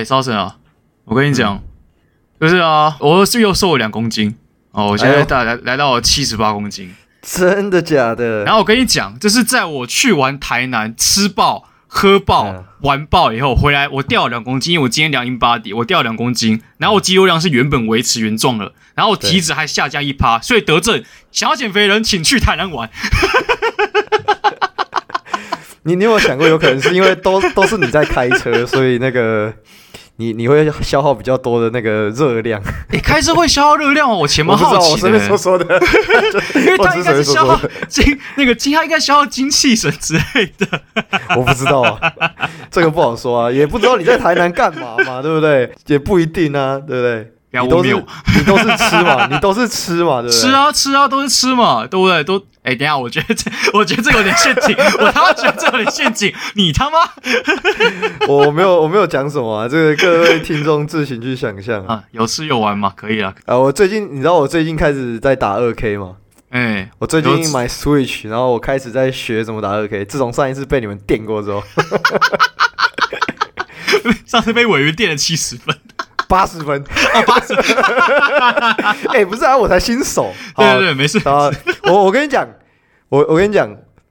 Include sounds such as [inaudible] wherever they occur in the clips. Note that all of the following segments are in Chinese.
哎，烧神啊，我跟你讲，嗯、就是啊，我是又瘦了两公斤哦，我现在大概来来到了七十八公斤，真的假的？然后我跟你讲，就是在我去完台南吃爆。喝爆玩爆以后回来，我掉了两公斤，因为我今天量 InBody，我掉了两公斤，然后我肌肉量是原本维持原状了，然后我体脂还下降一趴，所以得证，想要减肥的人请去台南玩。[laughs] 你你有想过，有可能是因为都都是你在开车，所以那个。你你会消耗比较多的那个热量，你开车会消耗热量哦？我前蛮好奇的，我随便说说的，因为它应该是消耗精那个精，它应该消耗精气神之类的。我不知道啊，这个不好说啊，也不知道你在台南干嘛嘛，对不对？也不一定啊，对不对？你都是你都是吃嘛，你都是吃嘛，对不对？吃啊吃啊，都是吃嘛，对不对？都哎，等下，我觉得这我觉得这有点陷阱，我他妈觉得这有点陷阱，你他妈，[laughs] 我没有我没有讲什么啊，这个各位听众自行去想象 [laughs] 啊，有吃有玩嘛，可以啊。啊，我最近你知道我最近开始在打二 K 吗？哎，我最近买 Switch，然后我开始在学怎么打二 K。自从上一次被你们电过之后，[laughs] 上次被尾鱼电了七十分。八十分啊，八十分，[laughs] 哎、欸，不是啊，我才新手。对对对，没事。啊，我我跟你讲，我我跟你讲，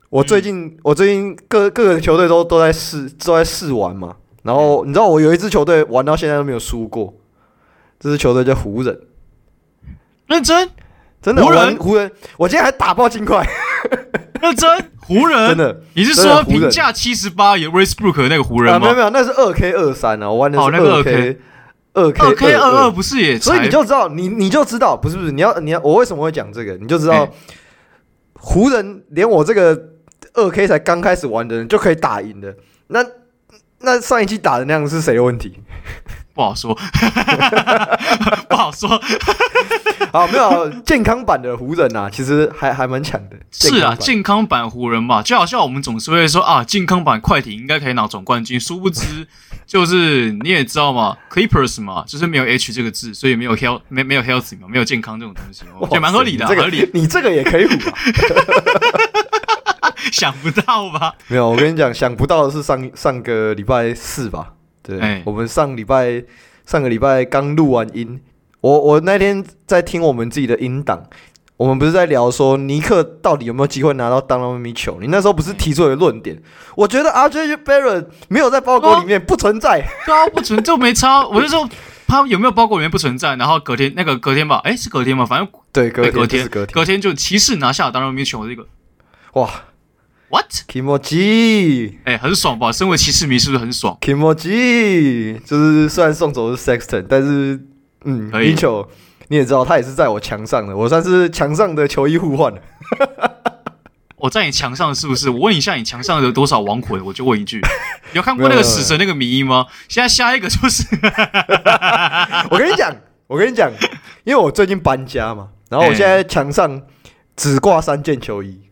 我最近、嗯、我最近各各个球队都都在试都在试玩嘛。然后你知道我有一支球队玩到现在都没有输过，这支球队叫湖人。认真？真的？湖人？湖人？我今天还打爆金块。[laughs] 认真？湖人？真的？你是说评价七十八有 Westbrook 那个湖人吗？啊、没有没有，那是二 K 二三啊，我玩的是二 K、二 K 二 K 二二不是也？所以你就知道，你你就知道，不是不是，你要你要我为什么会讲这个？你就知道，湖人连我这个二 K 才刚开始玩的人就可以打赢的，那那上一期打的那样是谁的问题？不好说，[laughs] 不好说。[laughs] 啊，没有健康版的湖人啊，其实还还蛮强的。是啊，健康版湖人嘛，就好像我们总是会说啊，健康版快艇应该可以拿总冠军，殊不知 [laughs] 就是你也知道嘛，Clippers 嘛，就是没有 H 这个字，所以没有 health 没没有 healthy 嘛，没有健康这种东西，我觉得蛮合理的，合理。你这个也可以唬吧？想不到吧？没有，我跟你讲，想不到的是上上个礼拜四吧。对，欸、我们上礼拜上个礼拜刚录完音，我我那天在听我们自己的音档，我们不是在聊说尼克到底有没有机会拿到 Donovan Mitchell？你那时候不是提出了论点？欸、我觉得 RJ Barrett 没有在包裹里面，不存在，对啊，不存就没差。我就说他有没有包裹里面不存在，然后隔天那个隔天吧，哎、欸，是隔天吧？反正对，隔天隔天隔天，隔天就骑士拿下 Donovan Mitchell 这个，哇！What？Kimoji，哎、欸，很爽吧？身为骑士迷是不是很爽？Kimoji，就是虽然送走是 Sexton，但是嗯，Mitchell 你也知道他也是在我墙上的，我算是墙上的球衣互换。[laughs] 我在你墙上是不是？我问一下，你墙上有多少亡魂？我就问一句，[laughs] 有看过那个死神那个迷因吗？现在下一个就是，[laughs] 我跟你讲，我跟你讲，因为我最近搬家嘛，然后我现在墙上只挂三件球衣。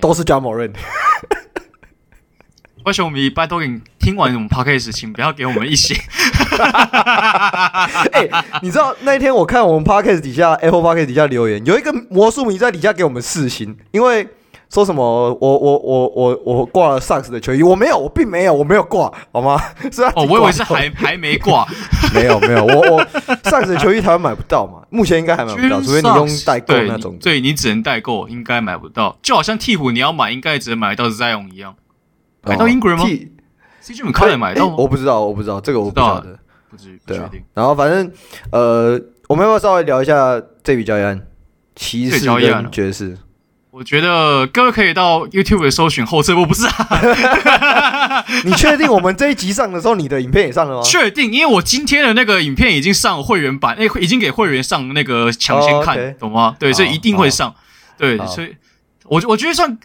都是 Ja Morant。为什么我们拜托你听完我们 Podcast 请不要给我们一些。[laughs] 哎，你知道那一天我看我们 Podcast 底下 Apple Podcast 底下留言，有一个魔术迷在底下给我们四星，因为说什么我我我我我挂了 Sucks 的球衣，我没有，我并没有，我没有挂，好吗？是啊，哦，我以为是还 [laughs] 还没挂，没有没有，我我 Sucks 的球衣台湾买不到嘛，目前应该还买不到，除非你用代购那种，对，你只能代购，应该买不到，就好像替补你要买，应该只能买到 Zion 一样。买到 Ingram 吗？CJ 买到吗？我不知道，我不知道这个我不晓得，不至于。对啊，然后反正呃，我们要不要稍微聊一下这笔交易案？骑士跟爵士。我觉得各位可以到 YouTube 搜寻后撤步，不是啊？[laughs] 你确定我们这一集上的时候，你的影片也上了吗？确定，因为我今天的那个影片已经上会员版，欸，已经给会员上那个抢先看，懂吗？对，所以一定会上。对，所以我我觉得算。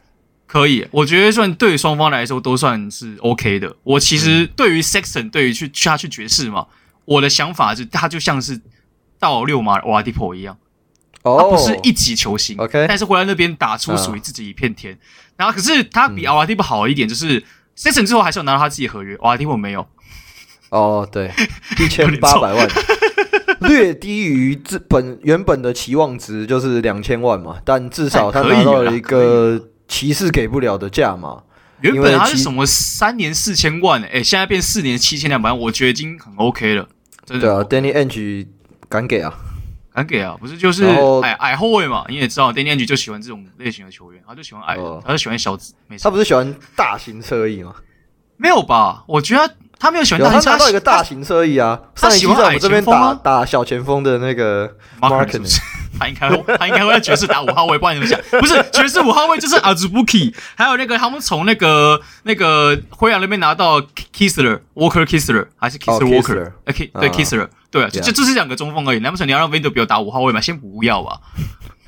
可以，我觉得算对双方来说都算是 OK 的。我其实对于 Sexton，对于去去他去爵士嘛，我的想法是他就像是到六马瓦迪普一样，他不是一级球星，OK，但是回来那边打出属于自己一片天。然后可是他比瓦迪波好一点，就是 Sexton 之后还是有拿到他自己合约，瓦迪波没有。哦，对，[laughs] 一千八百万，[laughs] 略低于这本原本的期望值就是两千万嘛，但至少他拿到了一个。骑士给不了的价嘛，原本他是什么三年四千万，诶、欸，现在变四年七千两百万，我觉得已经很 OK 了。真的。对啊，Danny Ainge 敢给啊，敢给啊，不是就是矮矮后卫嘛？你也知道，Danny Ainge 就喜欢这种类型的球员，他就喜欢矮的，他就喜欢小子。他不是喜欢大型侧翼吗？没有吧？我觉得他，他没有喜欢大型，他拿到一个大型侧翼啊。他喜欢在我们这边打打小前锋的那个 Markkanen。他应该，他应该会在爵士打五号位，不然怎么想？不是爵士五号位就是阿祖布基，还有那个他们从那个那个灰狼那边拿到 Kissler Walker Kissler 还是 Kissler Walker？哎，K 对 Kessler，对啊，就就这是两个中锋而已。难不成你要让 Vanderbilt 打五号位吗？先不要吧。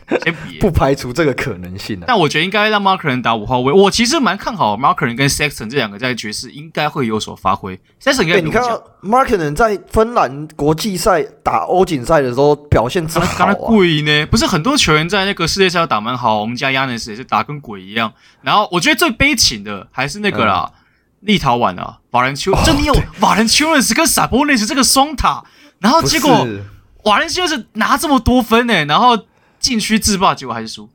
[laughs] 先不排除这个可能性啊，但我觉得应该让 Markkanen 打五号位。我其实蛮看好 Markkanen 跟 Sexton 这两个在爵士应该会有所发挥。Sexton 应该你看到 Markkanen 在芬兰国际赛打欧锦赛的时候表现真好啊！鬼呢？不是很多球员在那个世界赛打蛮好，我们家 Giannis 也是打跟鬼一样。然后我觉得最悲情的还是那个啦，立陶宛啊，瓦伦丘，就你有瓦伦丘斯跟 Sabonis 这个双塔，然后结果瓦伦西亚是拿这么多分呢，然后。禁区自霸，结果还是输。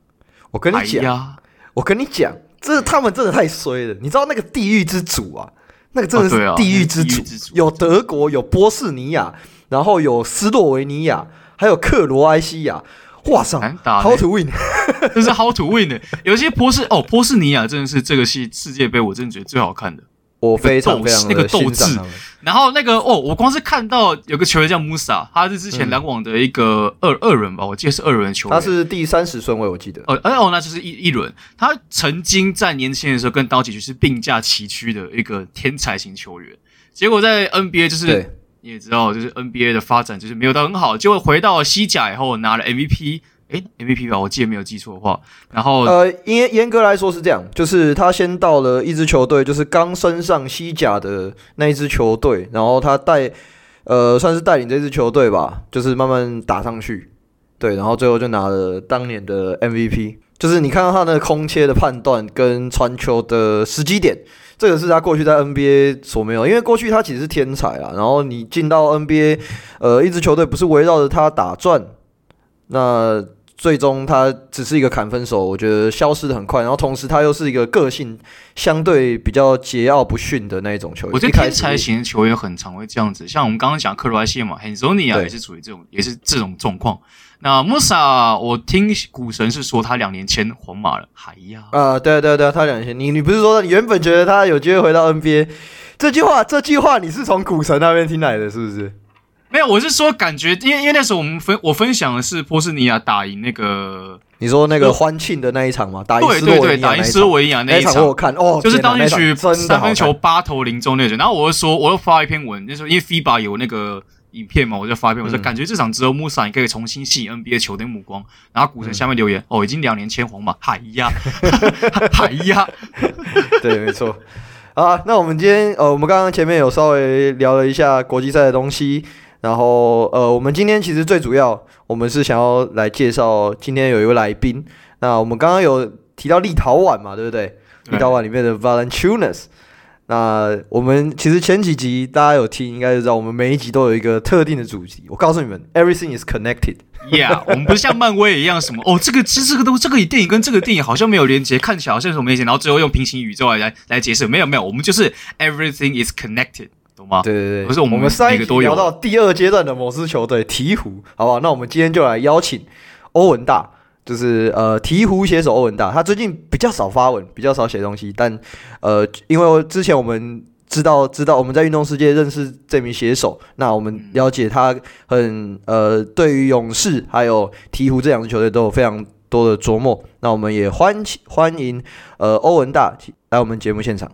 我跟你讲，哎、我跟你讲，这他们真的太衰了。你知道那个地狱之主啊，那个真的是地狱之主。哦啊、之主有德国，有波士尼亚，然后有斯洛维尼亚，还有克罗埃西亚。哇塞，How to win？[laughs] 这是 How to win 的。有些波士哦，波士尼亚真的是这个系世界杯，我真的觉得最好看的。我非常非常那个斗志，然后那个哦，我光是看到有个球员叫穆萨，他是之前篮网的一个二二轮吧，我记得是二轮球员，他是第三十顺位，我记得。哦，哎哦，那就是一一轮。他曾经在年轻的时候跟刀崎是并驾齐驱的一个天才型球员，结果在 NBA 就是你也知道，就是 NBA 的发展就是没有到很好，结果回到西甲以后拿了 MVP。诶 MVP 吧，我记得没有记错的话。然后，呃，严严格来说是这样，就是他先到了一支球队，就是刚升上西甲的那一支球队，然后他带，呃，算是带领这支球队吧，就是慢慢打上去，对，然后最后就拿了当年的 MVP。就是你看到他的空切的判断跟传球的时机点，这个是他过去在 NBA 所没有，因为过去他其实是天才啊。然后你进到 NBA，呃，一支球队不是围绕着他打转，那。最终他只是一个砍分手，我觉得消失的很快。然后同时他又是一个个性相对比较桀骜不驯的那一种球员。我觉得天才型的球员很常会这样子，像我们刚刚讲克罗埃西亚嘛，Hezonja 也是处于这种，也是这种状况。那穆萨，我听股神是说他两年前皇马了，还呀？啊，对对对，他两年前。你你不是说你原本觉得他有机会回到 NBA？这句话这句话你是从股神那边听来的，是不是？没有，我是说感觉，因为因为那时候我们分我分享的是波士尼亚打赢那个，你说那个欢庆的那一场吗？打赢斯洛维尼亚那一场，对对对，打赢斯洛维尼亚那一场，我看哦，就是当进去三分球八投零中那种。然后我就说，我又发一篇文，那时候因为 FIBA 有那个影片嘛，我就发一篇，我说感觉这场只有穆萨可以重新吸引 NBA 球队目光。然后股神下面留言，哦，已经两年签皇马，海呀，[laughs] 海呀，对，没错。啊，那我们今天呃，我们刚刚前面有稍微聊了一下国际赛的东西。然后，呃，我们今天其实最主要，我们是想要来介绍今天有一位来宾。那我们刚刚有提到立陶宛嘛，对不对？立陶宛里面的 Valančiūnas。那我们其实前几集大家有听，应该就知道我们每一集都有一个特定的主题。我告诉你们，Everything is connected。Yeah，[laughs] 我们不是像漫威一样什么哦，这个其实这个都这个电影跟这个电影好像没有连接，看起来好像是什么连接，然后最后用平行宇宙来来来解释。没有没有，我们就是 Everything is connected。对对对，不是我们，我们上一集聊到第二阶段的某支球队鹈鹕，好不好？那我们今天就来邀请欧文大，就是呃鹈鹕写手欧文大。他最近比较少发文，比较少写东西，但呃，因为之前我们知道知道我们在运动世界认识这名写手，那我们了解他很呃对于勇士还有鹈鹕这两支球队都有非常多的琢磨。那我们也欢欢迎呃欧文大来我们节目现场。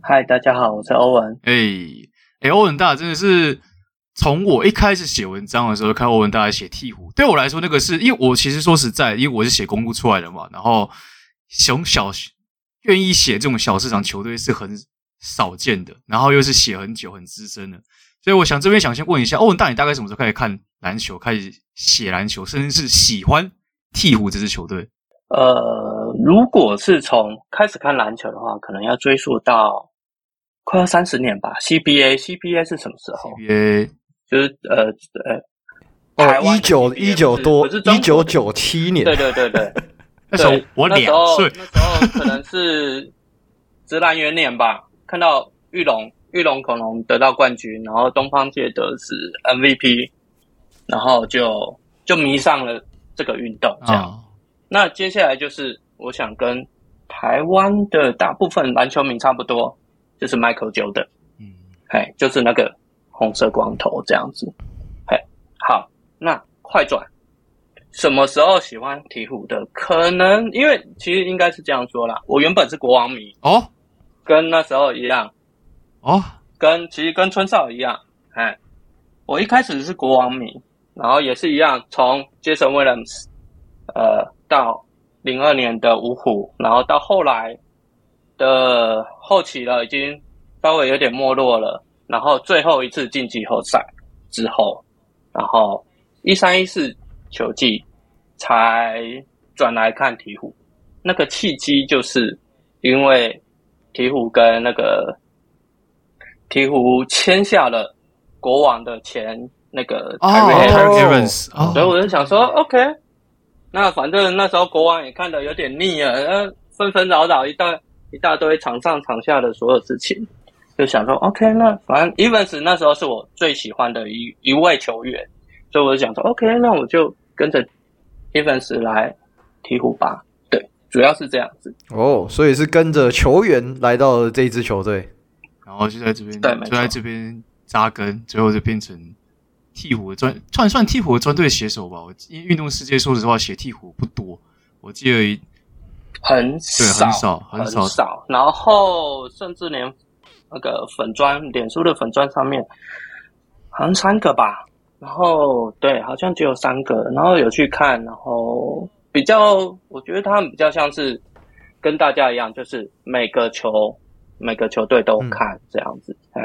嗨，大家好，我是欧文。哎、hey。欧文大真的是从我一开始写文章的时候看欧文大来写鹈鹕，对我来说那个是因为我其实说实在，因为我是写公鹿出来的嘛，然后从小愿意写这种小市场球队是很少见的，然后又是写很久很资深的，所以我想这边想先问一下欧文大，你大概什么时候开始看篮球，开始写篮球，甚至是喜欢鹈鹕这支球队？呃，如果是从开始看篮球的话，可能要追溯到。快要三十年吧，CBA，CBA 是什么时候？CBA 就是呃呃，哦，一九一九多，一九九七年。对对对对，[laughs] 那时候我两岁，那时候可能是 [laughs] 直男元年吧，看到玉龙，玉龙恐龙得到冠军，然后东方介得是 MVP，然后就就迷上了这个运动。这样，哦、那接下来就是我想跟台湾的大部分篮球迷差不多，就是 Michael Jordan，嗯，嘿，就是那个红色光头这样子，嘿，好，那快转。什么时候喜欢鹈鹕的？可能因为其实应该是这样说啦。我原本是国王迷哦，跟那时候一样哦，跟其实跟春少一样。哎，我一开始是国王迷，然后也是一样，从 Jason Williams 呃到零二年的五虎，然后到后来的后期了，已经稍微有点没落了。然后最后一次进季后赛之后，然后一三一四。球季才转来看鹈鹕，那个契机就是因为鹈鹕跟那个鹈鹕签下了国王的前那个 Evans，所以我就想说，OK，那反正那时候国王也看的有点腻了，呃，纷纷扰扰一大一大堆场上场下的所有事情，就想说，OK，那反正 Evans 那时候是我最喜欢的一一位球员。所以我就想说，OK，那我就跟着 Evans 来鹈鹕吧。对，主要是这样子。哦，所以是跟着球员来到了这一支球队，然后就在这边，对，就在这边扎根，最后就变成鹈鹕的专，算算鹈鹕的专队写手吧。我因为运动世界说实话写鹈鹕不多，我记得很少，很少，很少，很少。然后甚至连那个粉砖，脸书的粉砖上面，好像三个吧。然后对，好像只有三个，然后有去看，然后比较，我觉得他们比较像是跟大家一样，就是每个球每个球队都看、嗯、这样子，哎，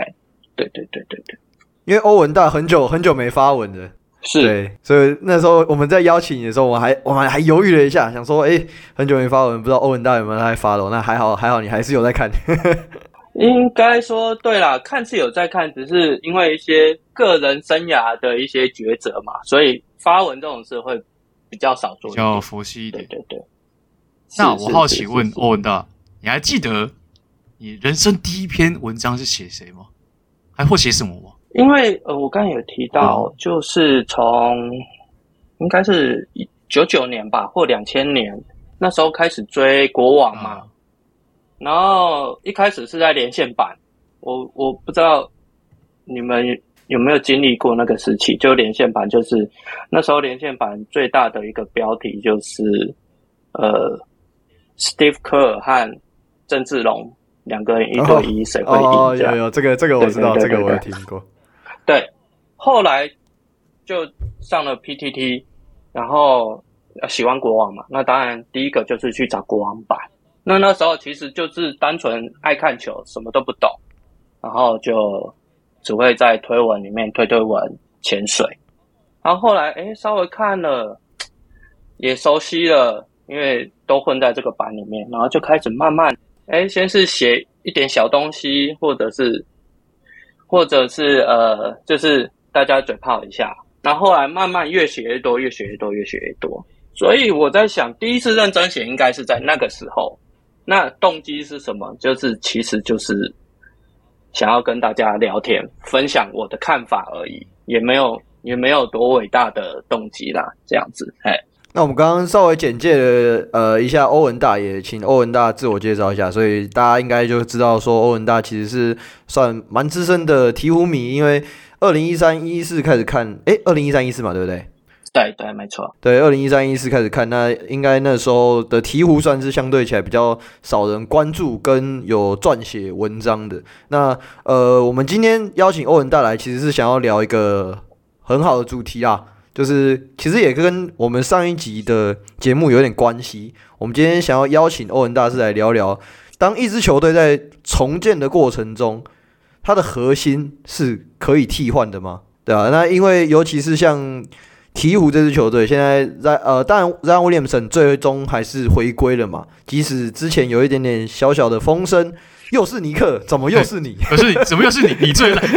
对对对对对，因为欧文大很久很久没发文了，是，对，所以那时候我们在邀请你的时候，我还我们还犹豫了一下，想说，哎，很久没发文，不知道欧文大有没有在发了，那还好还好，你还是有在看。[laughs] 应该说对啦，看是有在看，只是因为一些个人生涯的一些抉择嘛，所以发文这种事会比较少做，比较佛系一点。对对对。那我好奇问欧文大，你还记得你人生第一篇文章是写谁吗？还或写什么吗？因为呃，我刚才有提到，就是从应该是九九年吧，或两千年那时候开始追国网嘛。嗯然后一开始是在连线版，我我不知道你们有没有经历过那个时期，就连线版就是那时候连线版最大的一个标题就是呃，Steve Kerr 和郑志龙两个人一对一，谁会赢？哦，有有这个这个我知道，这个我有听过。对，后来就上了 PTT，然后喜欢国王嘛，那当然第一个就是去找国王版。那那时候其实就是单纯爱看球，什么都不懂，然后就只会在推文里面推推文潜水，然后后来诶稍微看了，也熟悉了，因为都混在这个版里面，然后就开始慢慢诶先是写一点小东西，或者是或者是呃就是大家嘴炮一下，然后后来慢慢越写越多，越写越多，越写越多，所以我在想，第一次认真写应该是在那个时候。那动机是什么？就是其实就是想要跟大家聊天，分享我的看法而已，也没有也没有多伟大的动机啦，这样子。哎，那我们刚刚稍微简介了呃一下欧文大，爷请欧文大自我介绍一下，所以大家应该就知道说欧文大其实是算蛮资深的鹈鹕迷，因为二零一三一四开始看，诶，二零一三一四嘛，对不对？对对，没错。对，二零一三一四开始看，那应该那时候的鹈鹕算是相对起来比较少人关注跟有撰写文章的。那呃，我们今天邀请欧文大来，其实是想要聊一个很好的主题啊，就是其实也跟我们上一集的节目有点关系。我们今天想要邀请欧文大师来聊聊，当一支球队在重建的过程中，它的核心是可以替换的吗？对啊，那因为尤其是像。鹈鹕这支球队现在在呃，当然 Zion Williamson 最终还是回归了嘛。即使之前有一点点小小的风声，又是尼克，怎么又是你？[laughs] 可是怎么又是你？你最烂。[laughs]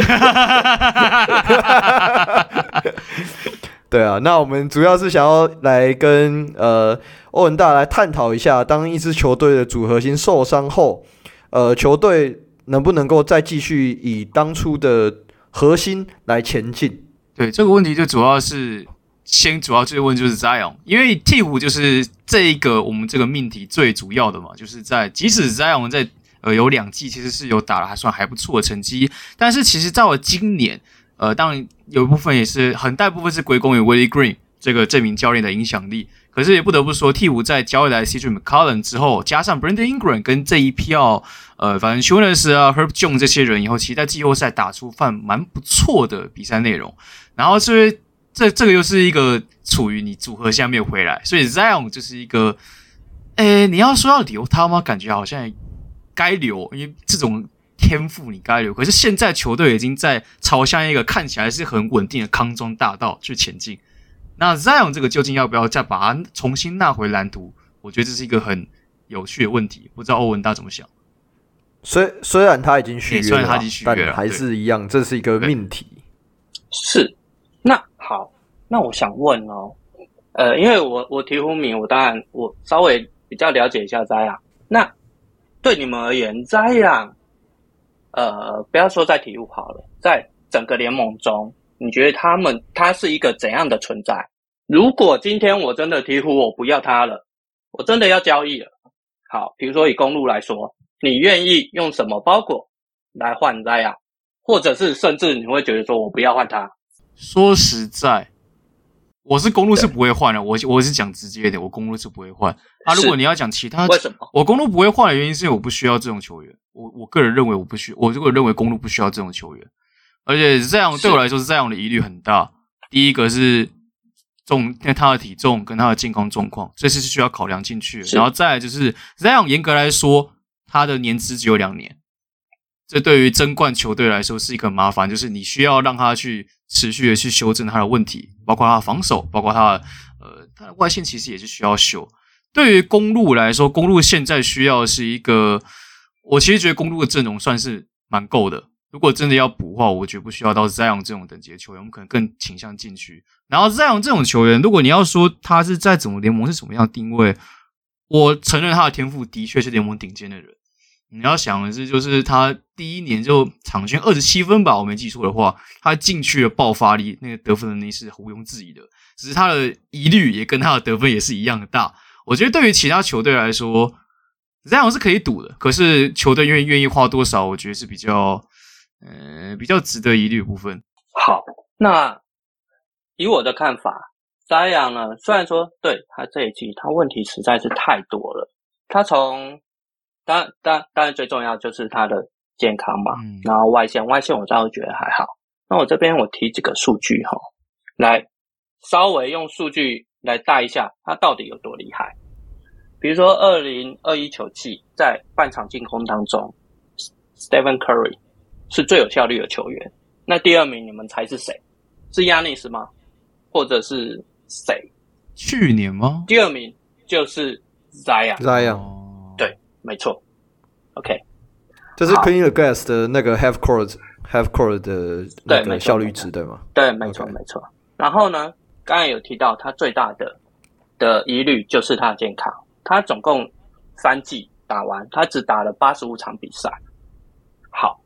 对啊，那我们主要是想要来跟呃欧文大来探讨一下，当一支球队的主核心受伤后，呃，球队能不能够再继续以当初的核心来前进？对，这个问题就主要是先主要追问就是 Zion，因为鵜鹕就是这一个我们这个命题最主要的嘛，就是在即使 Zion 在呃有两季其实是有打了还算还不错的成绩，但是其实在我今年呃当然有一部分也是很大部分是归功于 Willie Green 这个这名教练的影响力。可是也不得不说，鵜鹕在交易来 CJ McCollum 之后，加上 Brandon Ingram 跟这一票，呃，反正 Jonas 啊、Herb Jones 这些人以后，其实在季后赛打出份蛮不错的比赛内容。然后是这这个又是一个处于你组合下面回来，所以 Zion 就是一个，诶，你要说要留他吗？感觉好像该留，因为这种天赋你该留。可是现在球队已经在朝向一个看起来是很稳定的康庄大道去前进。那 Zion 这个究竟要不要再把它重新纳回蓝图？我觉得这是一个很有趣的问题，不知道欧文大怎么想。虽虽然他已经续约了，虽然他已经续约了，但还是一样，这是一个命题。是。那好，那我想问哦，呃，因为我我鵜鹕迷，我当然我稍微比较了解一下 Zion。那对你们而言，Zion，呃，不要说在鵜鹕好了，在整个联盟中。你觉得他们他是一个怎样的存在？如果今天我真的鵜鹕，我不要他了，我真的要交易了。好，比如说以公路来说，你愿意用什么包裹来换 Zion？或者是甚至你会觉得说我不要换他？说实在，我是公路是不会换的。我我是讲直接一点，我公路是不会换。啊，如果你要讲其他，为什么我公路不会换的原因是因为我不需要这种球员。我我个人认为我不需，我个人认为公路不需要这种球员。而且这样对我来说是这样的疑虑很大。第一个是重，因为他的体重跟他的健康状况，这是需要考量进去的。然后再来就是这样，严格来说，他的年资只有两年，这对于争冠球队来说是一个麻烦，就是你需要让他去持续的去修正他的问题，包括他的防守，包括他的呃他的外线其实也是需要修。对于公路来说，公路现在需要是一个，我其实觉得公路的阵容算是蛮够的。如果真的要补的话，我觉得不需要到 Zion 这种等级的球员，我们可能更倾向禁区。然后 Zion 这种球员，如果你要说他是在怎么联盟是什么样定位，我承认他的天赋的确是联盟顶尖的人。你要想的是，就是他第一年就场均二十七分吧，我没记错的话，他进去的爆发力，那个得分能力是毋庸置疑的。只是他的疑虑也跟他的得分也是一样的大。我觉得对于其他球队来说这样是可以赌的，可是球队愿愿意花多少，我觉得是比较。呃，比较值得疑虑的部分。好，那以我的看法扎养呢，虽然说对他这一季他问题实在是太多了，他从当当当然最重要就是他的健康嘛，嗯、然后外线外线我倒是觉得还好。那我这边我提几个数据哈，来稍微用数据来带一下他到底有多厉害。比如说二零二一球季在半场进攻当中，Stephen Curry。是最有效率的球员。那第二名，你们猜是谁？是亚尼斯吗？或者是谁？去年吗？第二名就是 Zion。Zion，对，没错。OK，这是 Clean the Glass 的那个 Half Court Half Court 的那个效率值对吗？对，没错，没错。然后呢，刚才有提到他最大的的疑虑就是他的健康。他总共三季打完，他只打了八十五场比赛。好。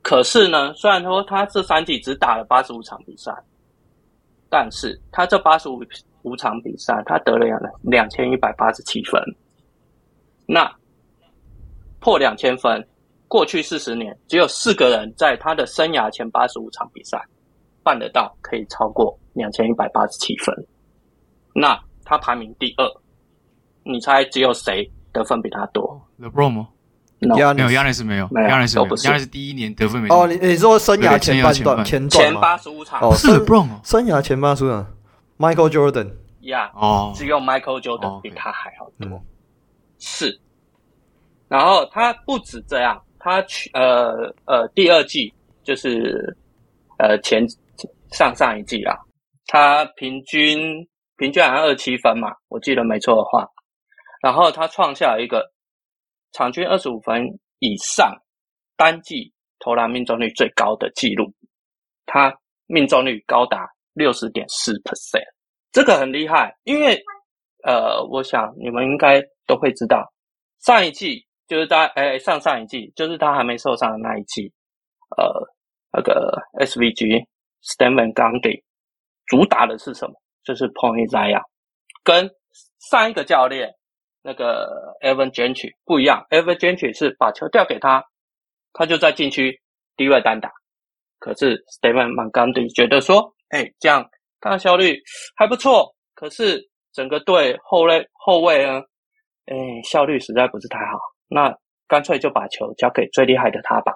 可是呢，虽然说他这三季只打了八十五场比赛，但是他这八十五五场比赛，他得了两两千一百八十七分。那破两千分，过去四十年只有四个人在他的生涯前八十五场比赛办得到，可以超过两千一百八十七分。那他排名第二，你猜只有谁得分比他多？LeBron 吗？No, 没有，亚尼斯没有，亚尼斯没有，亚尼斯第一年得分没哦，你你说生涯前半段前前八十五场。哦，是 LeBron 哦，生涯前八十五场，Michael Jordan，呀，哦，只有 Michael Jordan 比他还要多，是。然后他不止这样，他去呃呃第二季就是呃前上上一季啦，他平均平均好像二七分嘛，我记得没错的话，然后他创下一个。场均二十五分以上，单季投篮命中率最高的记录，他命中率高达六十点四 percent，这个很厉害。因为呃，我想你们应该都会知道，上一季就是在哎上上一季，就是他还没受伤的那一季，呃，那个 SVG Stan Van Gundy 主打的是什么？就是 point zaya，跟上一个教练那个 Evan Gentry 不一样，Evan Gentry 是把球掉给他，他就在禁区低位单打。可是 Stan Van Gundy 觉得说，哎，这样他的效率还不错，可是整个队后卫后卫呢，哎，效率实在不是太好。那干脆就把球交给最厉害的他吧。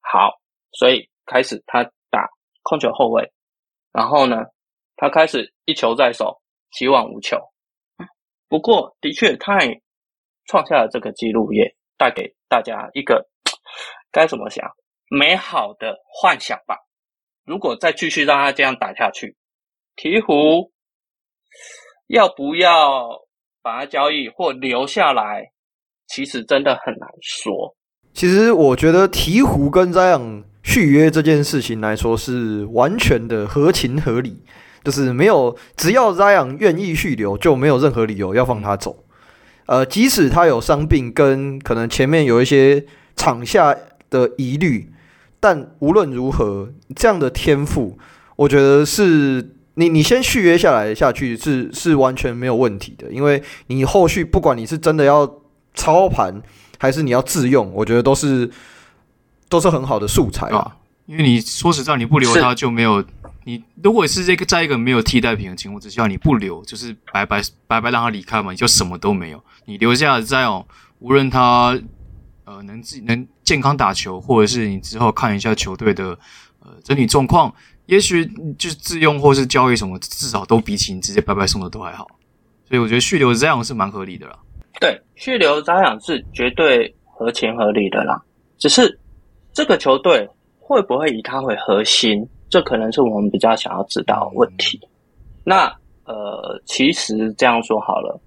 好，所以开始他打控球后卫，然后呢，他开始一球在手，希望无球。不过，的确，他也创下了这个纪录，也带给大家一个 [tsk] 该怎么想美好的幻想吧。如果再继续让他这样打下去，鹈鹕要不要把他交易或留下来？其实真的很难说。其实我觉得鹈鹕跟 Zion 续约这件事情来说是完全的合情合理，就是没有只要 Zion 愿意续留，就没有任何理由要放他走。呃，即使他有伤病跟可能前面有一些场下的疑虑，但无论如何，这样的天赋，我觉得是你你先续约下来下去是是完全没有问题的，因为你后续不管你是真的要。操盘还是你要自用，我觉得都是都是很好的素材啊。因为你说实在，你不留他就没有你。如果是这个在一个没有替代品的情况之下，你不留就是白白白白让他离开嘛，你就什么都没有。你留下在哦，无论他呃能自己能健康打球，或者是你之后看一下球队的呃整体状况，也许就是自用或是交易什么，至少都比起你直接白白送的都还好。所以我觉得续留这样是蛮合理的啦。对，续留扎养是绝对合情合理的啦。只是这个球队会不会以他为核心，这可能是我们比较想要知道的问题。那呃，其实这样说好了，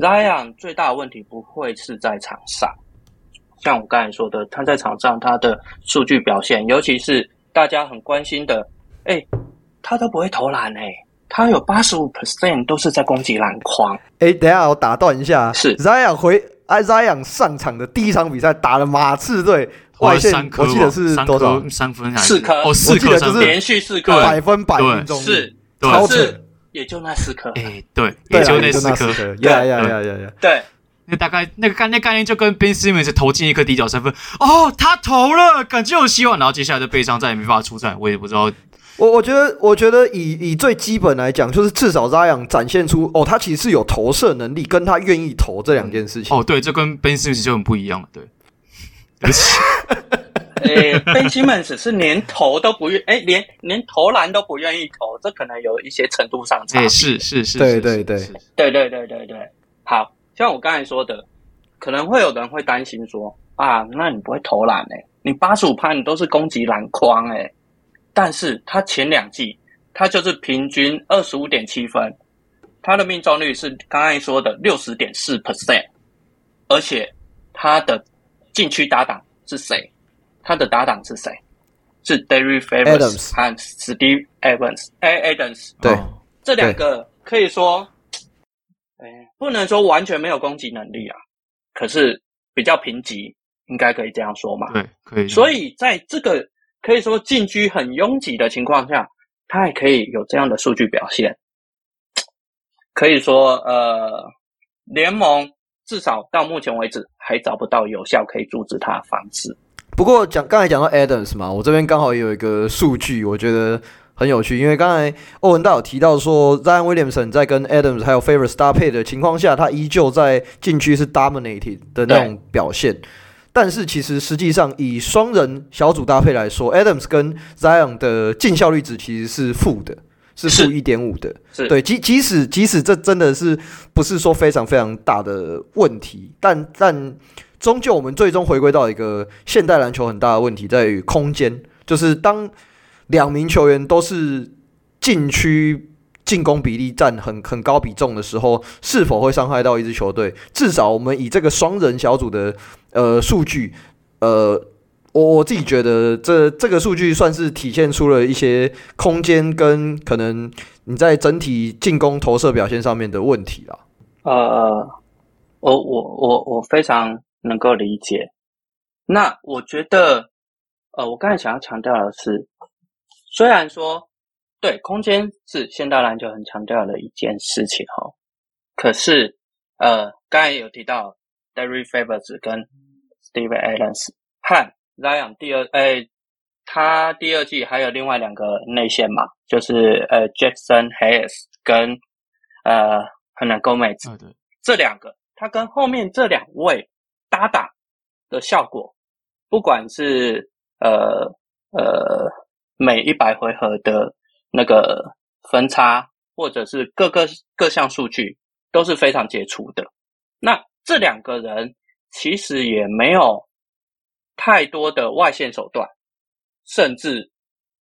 扎养最大的问题不会是在场上，像我刚才说的，他在场上他的数据表现，尤其是大家很关心的，哎，他都不会投篮哎。他有八十五 percent 都是在攻击篮筐。哎，等一下我打断一下，是。Zion 回哎 Zion 上场的第一场比赛打了马刺队，外线我记得是多少？三分还是，四颗。哦，四颗，就是连续四颗，百分百命中，是超扯，也就那四颗。哎，对，也就那四颗，呀呀呀呀呀，对，那大概那个概那概念就跟 Ben Simmons 投进一颗底角三分，哦，他投了，感觉有希望，然后接下来的悲伤，再也没办法出战，我也不知道。我我觉得，我觉得以以最基本来讲，就是至少 Zion 展现出哦，他其实是有投射能力，跟他愿意投这两件事情。哦，对，这跟 Ben Simmons 就很不一样了。对，对不起，[laughs] 诶，Ben Simmons 是连投都不愿，哎，连连投篮都不愿意投，这可能有一些程度上差别。是是是，对对对，对对对对对。好，像我刚才说的，可能会有人会担心说啊，那你不会投篮哎，你八十五趴你都是攻击篮筐哎。但是他前两季，他就是平均二十五点七分，他的命中率是刚才说的六十点四 percent，而且他的禁区搭档是谁？他的搭档是谁？是 Derrick Favors 和 Steve Evans。哎，Adams，对，这两个可以说，哎，不能说完全没有攻击能力啊，可是比较贫瘠，应该可以这样说嘛？对，可以。所以在这个。可以说禁区很拥挤的情况下，他还可以有这样的数据表现。[tsk] 可以说，呃，联盟至少到目前为止还找不到有效可以阻止他的方式。不过讲刚才讲到 Adams 嘛，我这边刚好有一个数据，我觉得很有趣，因为刚才欧文大有提到说，Zion Williamson 在跟 Adams 还有 Favors 搭配的情况下，他依旧在禁区是 dominated 的那种表现。但是其实实际上以双人小组搭配来说，Adams 跟 Zion 的净效率值其实是负的，是负一点五的。是对，即即使即使这真的是不是说非常非常大的问题，但但终究我们最终回归到一个现代篮球很大的问题在于空间，就是当两名球员都是禁区。进攻比例占很很高比重的时候，是否会伤害到一支球队？至少我们以这个双人小组的呃数据，呃，我我自己觉得这这个数据算是体现出了一些空间跟可能你在整体进攻投射表现上面的问题啦。呃，我我我我非常能够理解。那我觉得，呃，我刚才想要强调的是，虽然说对空间是现代篮球很强调的一件事情哈，可是呃，刚才有提到 Derrick Favors 跟 Steven Adams 和 Zion 第二，哎，他第二季还有另外两个内线嘛，就是呃 Jackson Hayes 跟呃 Hernangomez，啊对，这两个他跟后面这两位搭档的效果，不管是呃呃每一百回合的那个分差，或者是各个各项数据都是非常杰出的。那这两个人其实也没有太多的外线手段，甚至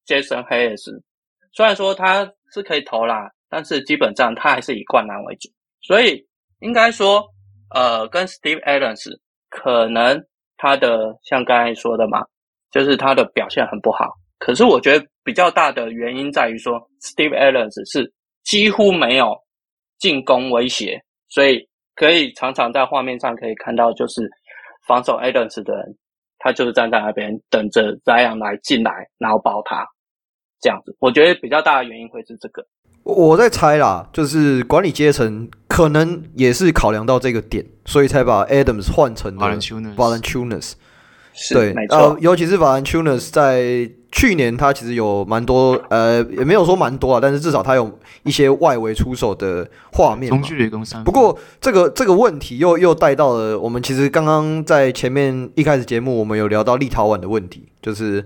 Jason Hayes 虽然说他是可以投啦，但是基本上他还是以灌篮为主，所以应该说，呃，跟 Steve Adams 可能他的像刚才说的嘛，就是他的表现很不好。可是我觉得比较大的原因在于说，Steve Adams 是几乎没有进攻威胁，所以。可以常常在画面上可以看到，就是防守 Adams 的人，他就是站在那边等着 Zion 来进来，然后包他这样子。我觉得比较大的原因会是这个。我在猜啦，就是管理阶层可能也是考量到这个点，所以才把 Adams 换成了 Valanciunas。对，呃，尤其是 Valanciunas 在去年，他其实有蛮多，呃，也没有说蛮多啊，但是至少他有一些外围出手的画面。不过这个这个问题又又带到了我们其实刚刚在前面一开始节目，我们有聊到立陶宛的问题，就是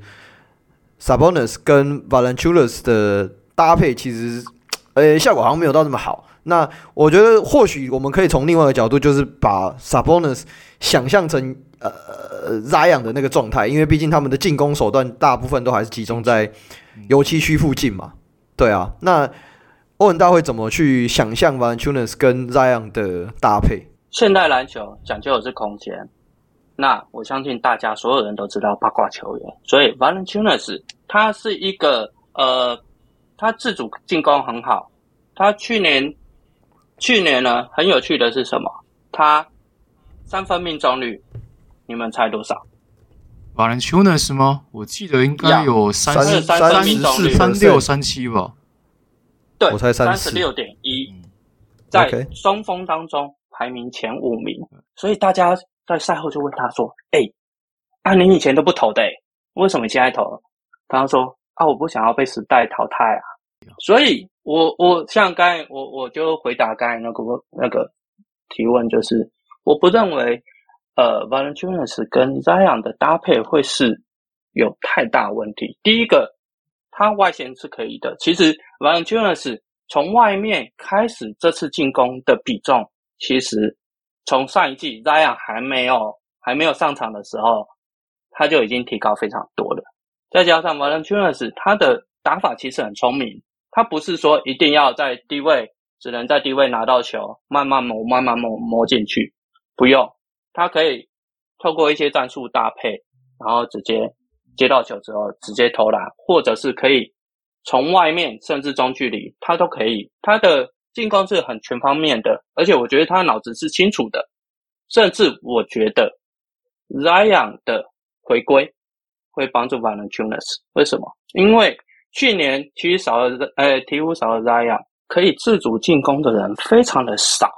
Sabonis 跟 Valanciunas 的搭配，其实呃效果好像没有到那么好。那我觉得或许我们可以从另外一个角度，就是把 Sabonis 想象成。呃，Zion 的那个状态，因为毕竟他们的进攻手段大部分都还是集中在油漆区附近嘛。对啊，那欧文大会怎么去想象 Valanciunas 跟 Zion 的搭配？现代篮球讲究的是空间，那我相信大家所有人都知道八卦球员，所以 Valanciunas 他是一个呃，他自主进攻很好。他去年去年呢，很有趣的是什么？他三分命中率。你们猜多少？Valanciunas 吗？我记得应该有三十三、三十四、三六、三七吧。对，我猜三十六点一，在双峰当中排名前五名。所以大家在赛后就问他说：“哎、欸，啊，你以前都不投的、欸，为什么现在投了？”他说：“啊，我不想要被时代淘汰啊。”所以我我像刚才我我就回答刚才那个那个提问，就是我不认为。呃 v a l e n t i n u s 跟 Zion 的搭配会是有太大问题。第一个，他外线是可以的。其实 v a l e n t i n u s 从外面开始这次进攻的比重，其实从上一季 Zion 还没有还没有上场的时候，他就已经提高非常多了。再加上 v a l e n t i n u s 他的打法其实很聪明，他不是说一定要在低位，只能在低位拿到球，慢慢磨，慢慢磨磨进去，不用。他可以透过一些战术搭配，然后直接接到球之后直接投篮，或者是可以从外面甚至中距离，他都可以。他的进攻是很全方面的，而且我觉得他脑子是清楚的。甚至我觉得 Zion 的回归会帮助 Valanciunas。为什么？因为去年其实少了呃鹈鹕少了 Zion，可以自主进攻的人非常的少，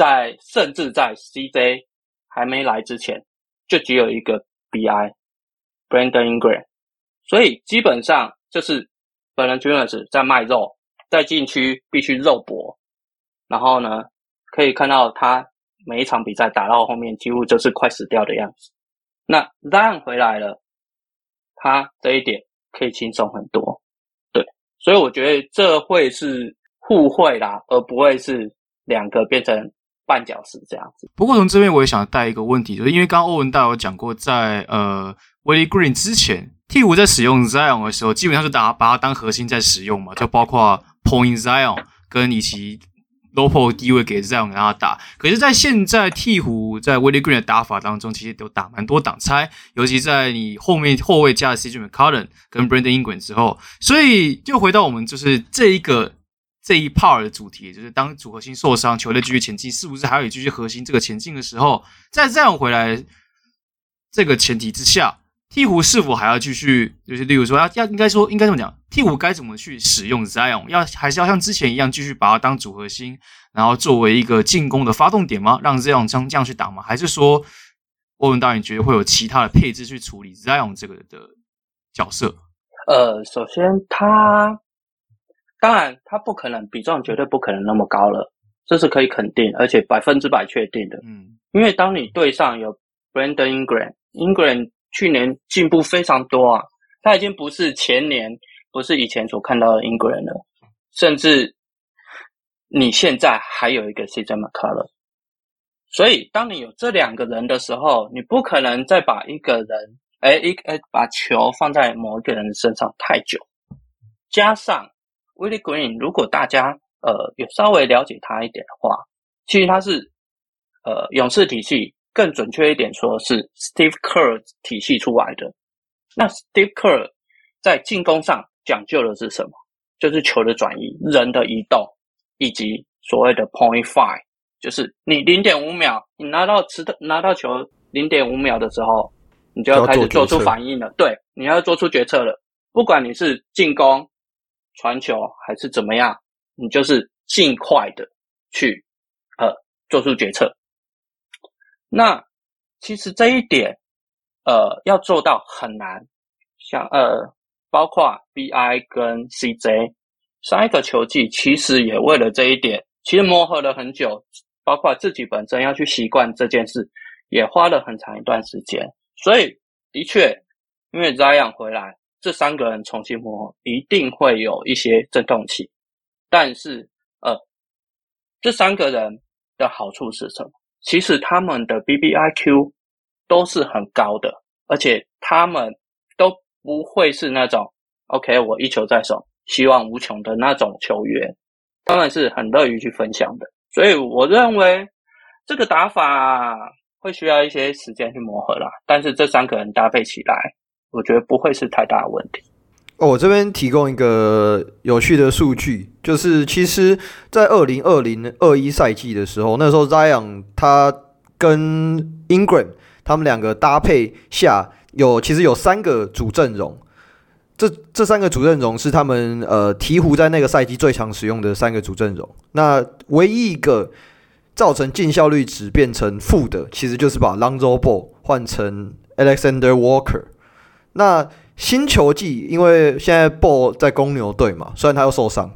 在甚至在 CJ。还没来之前，就只有一个 BI，Brandon Ingram，所以基本上就是 Valanciunas 在卖肉，在禁区必须肉搏，然后呢，可以看到他每一场比赛打到后面几乎就是快死掉的样子。那 Zion 回来了，他这一点可以轻松很多，对，所以我觉得这会是互惠啦，而不会是两个变成。绊脚石这样子。不过从这边我也想带一个问题，就是因为刚刚欧文大有讲过在，呃，Willie Green 之前，鹈鹕在使用 Zion 的时候，基本上是打把它当核心在使用嘛，就包括 Point Zion 跟以及 LOPPO 低位给 Zion 让他打。可是，在现在鹈鹕在 Willie Green 的打法当中，其实都打蛮多挡拆，尤其在你后面后卫加了 CJ McCollum 跟 Brandon Ingram 之后，所以就回到我们就是这一个这一 part 的主题，也就是当主核心受伤，球队继续前进，是不是还有继续核心这个前进的时候，在这样回来这个前提之下，鹈鹕是否还要继续？就是例如说，要要应该说应该这么讲，鹈鹕该怎么去使用 Zion？要还是要像之前一样继续把它当组合心，然后作为一个进攻的发动点吗？让 Zion 这样这样去打吗？还是说，欧文导演觉得会有其他的配置去处理 Zion 这个的角色？呃，首先他。当然，他不可能比重绝对不可能那么高了，这是可以肯定，而且百分之百确定的。嗯，因为当你对上有 Brandon Ingram，Ingram 去年进步非常多啊，他已经不是前年，不是以前所看到的 Ingram 了，甚至你现在还有一个 CJ McCollum，所以当你有这两个人的时候，你不可能再把一个人，哎，一哎把球放在某一个人身上太久，加上。Willie Green，如果大家呃有稍微了解他一点的话，其实他是呃勇士体系，更准确一点说是 Steve Kerr 体系出来的。那 Steve Kerr 在进攻上讲究的是什么？就是球的转移、人的移动，以及所谓的 Point Five，就是你零点五秒，你拿到持的拿到球零点五秒的时候，你就要开始做出反应了。对，你要做出决策了。不管你是进攻。传球还是怎么样，你就是尽快的去呃做出决策。那其实这一点呃要做到很难，像呃包括 BI 跟 CJ 上一个球季，其实也为了这一点，其实磨合了很久，包括自己本身要去习惯这件事，也花了很长一段时间。所以的确，因为 Zion 回来。这三个人重新磨合，一定会有一些阵痛期。但是，呃，这三个人的好处是什么？其实他们的 BBIQ 都是很高的，而且他们都不会是那种 “OK，我一球在手，希望无穷”的那种球员。他们是很乐于去分享的。所以，我认为这个打法会需要一些时间去磨合啦。但是，这三个人搭配起来。我觉得不会是太大的问题。哦，我这边提供一个有趣的数据，就是其实，在二零二零二一赛季的时候，那时候 Zion 他跟 Ingram 他们两个搭配下，有其实有三个主阵容。这这三个主阵容是他们呃鹈鹕在那个赛季最常使用的三个主阵容。那唯一一个造成净效率值变成负的，其实就是把 Lonzo Ball 换成 Alexander Walker。那新球季，因为现在 Ball 在公牛队嘛，虽然他又受伤，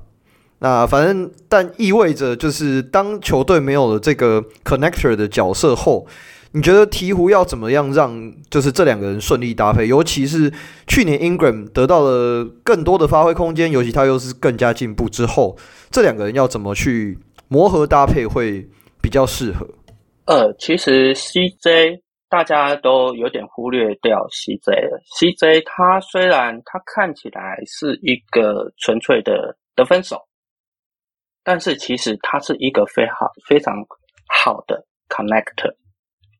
那反正但意味着就是当球队没有了这个 connector 的角色后，你觉得鹈鹕要怎么样让就是这两个人顺利搭配？尤其是去年 Ingram 得到了更多的发挥空间，尤其他又是更加进步之后，这两个人要怎么去磨合搭配会比较适合？呃，其实 CJ。大家都有点忽略掉 CJ 了。CJ 他虽然他看起来是一个纯粹的得分手，但是其实他是一个非常非常好的 connector。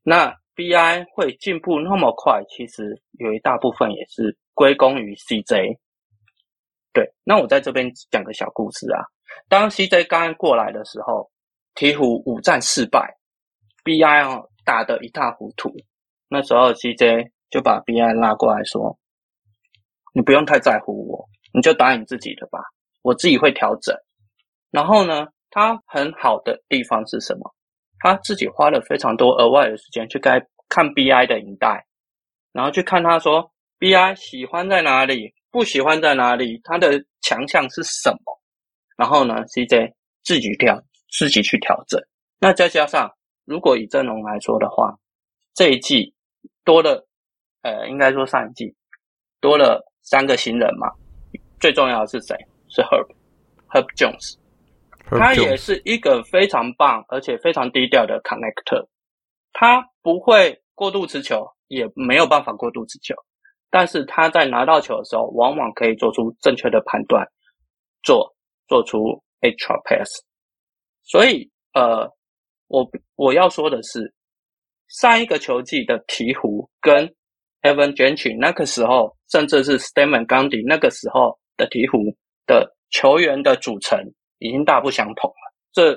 那 BI 会进步那么快，其实有一大部分也是归功于 CJ。对，那我在这边讲个小故事啊。当 CJ 刚刚过来的时候，鹈鹕五战四败，BI 哦。打得一塌糊涂，那时候 CJ 就把 BI 拉过来说：“你不用太在乎我，你就打你自己的吧，我自己会调整。”然后呢，他很好的地方是什么？他自己花了非常多额外的时间去该看 BI 的影带，然后去看他说 BI 喜欢在哪里，不喜欢在哪里，他的强项是什么？然后呢，CJ 自己调，自己去调整。那再加上。如果以阵容来说的话，这一季多了，呃，应该说上一季多了三个新人嘛。最重要的是谁？是 Herb Herb Jones，他也是一个非常棒而且非常低调的 connector。他不会过度持球，也没有办法过度持球，但是他在拿到球的时候，往往可以做出正确的判断，做做出 extra pass。所以，呃。我我要说的是，上一个球季的鹈鹕跟 Evan Gentry 那个时候，甚至是 Stan Van Gundy 那个时候的鹈鹕的球员的组成，已经大不相同了。这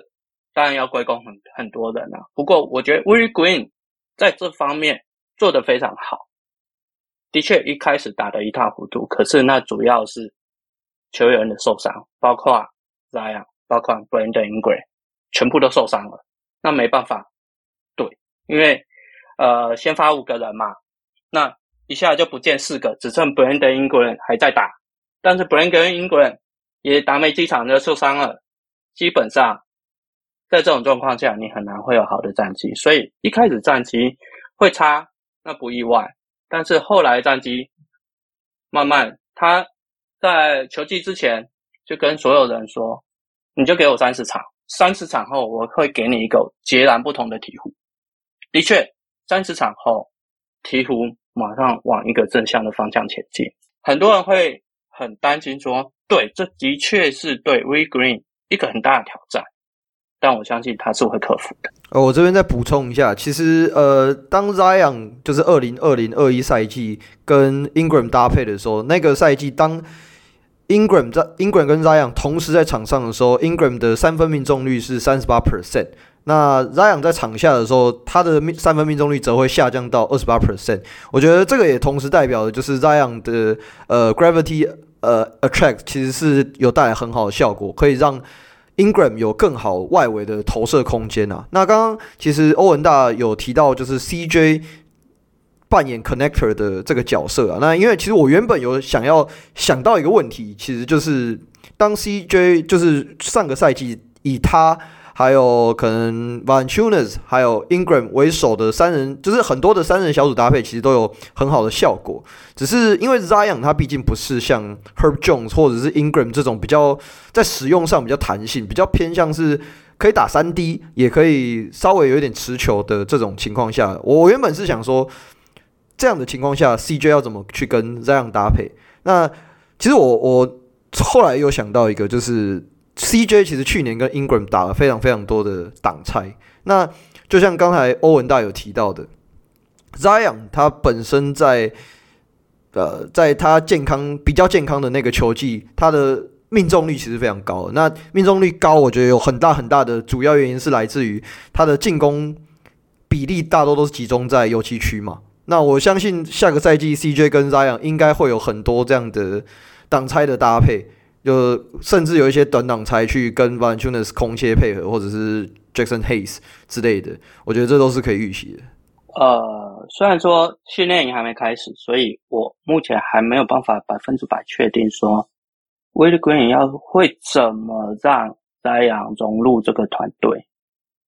当然要归功很很多人了。不过我觉得 Will Green 在这方面做得非常好。的确，一开始打得一塌糊涂，可是那主要是球员的受伤，包括 Zion，包括 Brandon Ingram，全部都受伤了。那没办法，对，因为呃，先发五个人嘛，那一下就不见四个，只剩 Brandon England 还在打，但是 Brandon England 也打没几场就受伤了。基本上，在这种状况下，你很难会有好的战绩，所以一开始战绩会差，那不意外。但是后来战绩慢慢，他在球季之前就跟所有人说：“你就给我三十场，三十场后我会给你一个截然不同的鹈鹕。”的确，三十场后，鹈鹕马上往一个正向的方向前进。很多人会很担心说：“对，这的确是对 We Green 一个很大的挑战。”但我相信他是会克服的。呃，我这边再补充一下，其实呃，当 Zion 就是二零二零二一赛季跟 Ingram 搭配的时候，那个赛季当 Ingram 在 Ingram 跟 Zion 同时在场上的时候，Ingram 的三分命中率是三十八 percent，那 Zion 在场下的时候，他的命三分命中率则会下降到二十八 percent。我觉得这个也同时代表的就是 Zion 的呃 gravity 呃 attract 其实是有带来很好的效果，可以让。Ingram 有更好外围的投射空间啊。那刚刚其实欧文大有提到，就是 CJ 扮演 connector 的这个角色啊。那因为其实我原本有想要想到一个问题，其实就是当 CJ 就是上个赛季以他。还有可能 Vantunas 还有 Ingram 为首的三人，就是很多的三人小组搭配，其实都有很好的效果。只是因为 Zion 他毕竟不是像 Herb Jones 或者是 Ingram 这种比较在使用上比较弹性，比较偏向是可以打三 D，也可以稍微有一点持球的这种情况下，我原本是想说，这样的情况下 CJ 要怎么去跟 Zion 搭配？那其实我我后来又想到一个，就是。CJ 其实去年跟 Ingram 打了非常非常多的挡拆，那就像刚才欧文大有提到的，Zion 他本身在呃在他健康比较健康的那个球季，他的命中率其实非常高。那命中率高，我觉得有很大很大的主要原因是来自于他的进攻比例大多都是集中在游击区嘛。那我相信下个赛季 CJ 跟 Zion 应该会有很多这样的挡拆的搭配。就甚至有一些短挡拆去跟 Valanciunas 空切配合，或者是 Jackson Hayes 之类的，我觉得这都是可以预期的。呃，虽然说训练营还没开始，所以我目前还没有办法百分之百确定说 Will Green 要会怎么让 Zion 融入这个团队。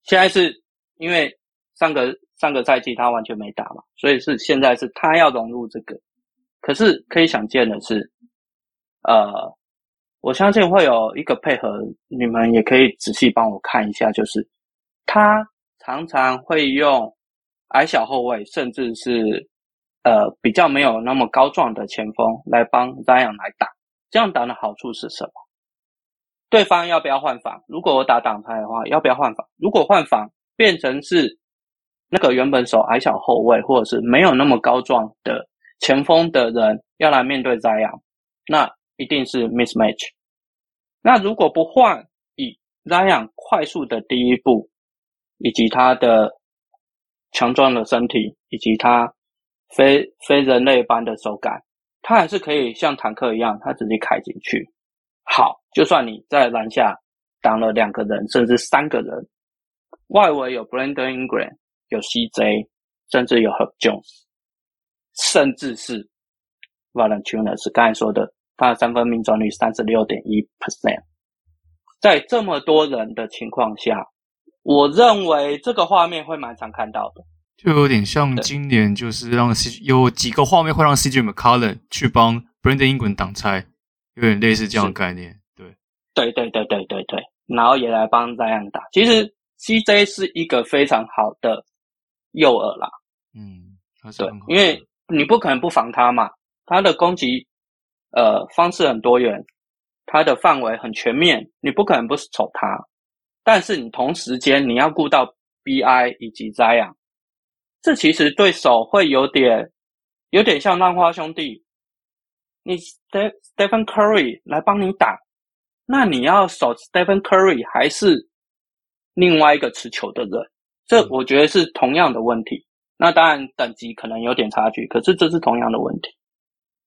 现在是因为上个上个赛季他完全没打嘛，所以是现在是他要融入这个。可是可以想见的是，呃。我相信会有一个配合，你们也可以仔细帮我看一下，就是他常常会用矮小后卫，甚至是呃比较没有那么高壮的前锋来帮 Zion 来打。这样打的好处是什么？对方要不要换防？如果我打挡拆的话，要不要换防？如果换防变成是那个原本守矮小后卫，或者是没有那么高壮的前锋的人要来面对 Zion，那。一定是 mismatch。那如果不换，以 Zion 快速的第一步，以及他的强壮的身体，以及他非非人类般的手感，他还是可以像坦克一样，他直接开进去。好，就算你在篮下挡了两个人，甚至三个人，外围有 Brandon Ingram，有 CJ，甚至有 Herb Jones，甚至是 Valanciunas 是刚才说的。他的三分命中率三十六点一 percent，在这么多人的情况下，我认为这个画面会蛮常看到的，就有点像今年就是让 C 有几个画面会让 CJ McCollum 去帮 Brandon Ingram 挡拆，有点类似这样的概念。对，对对对对对对，然后也来帮 Zion 打。其实 CJ 是一个非常好的诱饵啦，嗯，对，因为你不可能不防他嘛，他的攻击。呃，方式很多元，他的范围很全面，你不可能不守他。但是你同时间你要顾到 BI 以及 Zion，这其实对手会有点有点像浪花兄弟，你 Stephen Curry 来帮你打，那你要守 Stephen Curry 还是另外一个持球的人？这我觉得是同样的问题。嗯、那当然等级可能有点差距，可是这是同样的问题。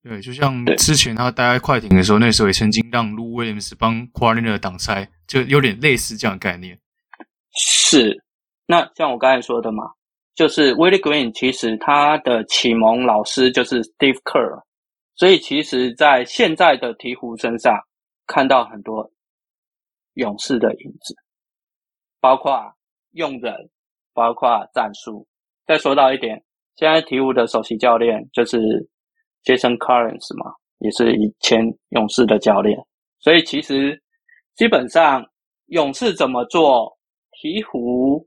对，就像之前他待在快艇的时候，那时候也曾经让 Lou Williams 帮 Kawhi Leonard 挡拆，就有点类似这样的概念。是，那像我刚才说的嘛，就是 Willie Green 其实他的启蒙老师就是 Steve Kerr，所以其实在现在的鹈鹕身上看到很多勇士的影子，包括用人，包括战术。再说到一点，现在鹈鹕的首席教练就是 Jason Collins 嘛，也是以前勇士的教练，所以其实基本上勇士怎么做。鹈鹕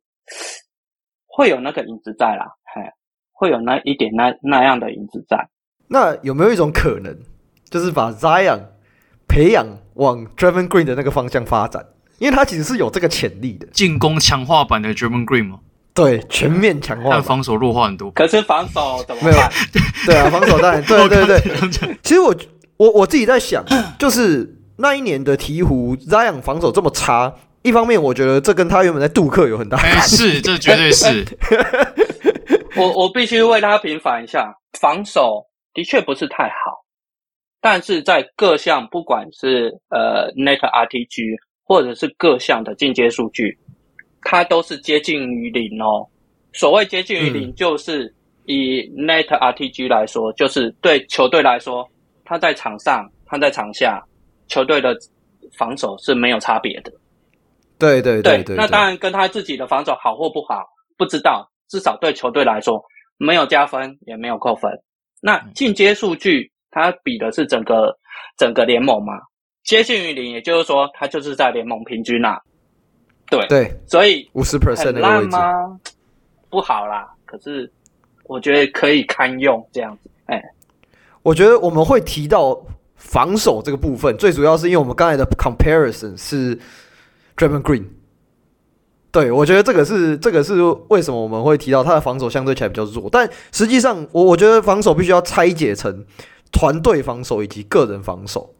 会有那个影子在啦，嘿，会有那一点那那样的影子在。那有没有一种可能，就是把 Zion 培养往 Draymond Green 的那个方向发展？因为他其实是有这个潜力的，进攻强化版的 Draymond Green 吗？对，全面强化，但防守弱化很多。可是防守怎么办？没有，对啊，防守当然，对对对。其实我我我自己在想，就是那一年的鹈鹕 Zion 防守这么差。一方面，我觉得这跟他原本在杜克有很大关系。是，这绝对是。[laughs] 我我必须为他平反一下，防守的确不是太好，但是在各项，不管是呃 Net RTG 或者是各项的进阶数据，它都是接近于零哦。所谓接近于零，就是以 Net RTG 来说，嗯、就是对球队来说，他在场上，他在场下，球队的防守是没有差别的。对对对对，那当然跟他自己的防守好或不好不知道，至少对球队来说没有加分也没有扣分。那进阶数据它比的是整个整个联盟嘛，接近于零，也就是说它就是在联盟平均啦。对对，所以五十 percent 的烂吗？不好啦，可是我觉得可以堪用这样子。哎，我觉得我们会提到防守这个部分，最主要是因为我们刚才的 comparison 是。Draymond Green，对，我觉得这个是这个是为什么我们会提到他的防守相对起来比较弱，但实际上我我觉得防守必须要拆解成团队防守以及个人防守。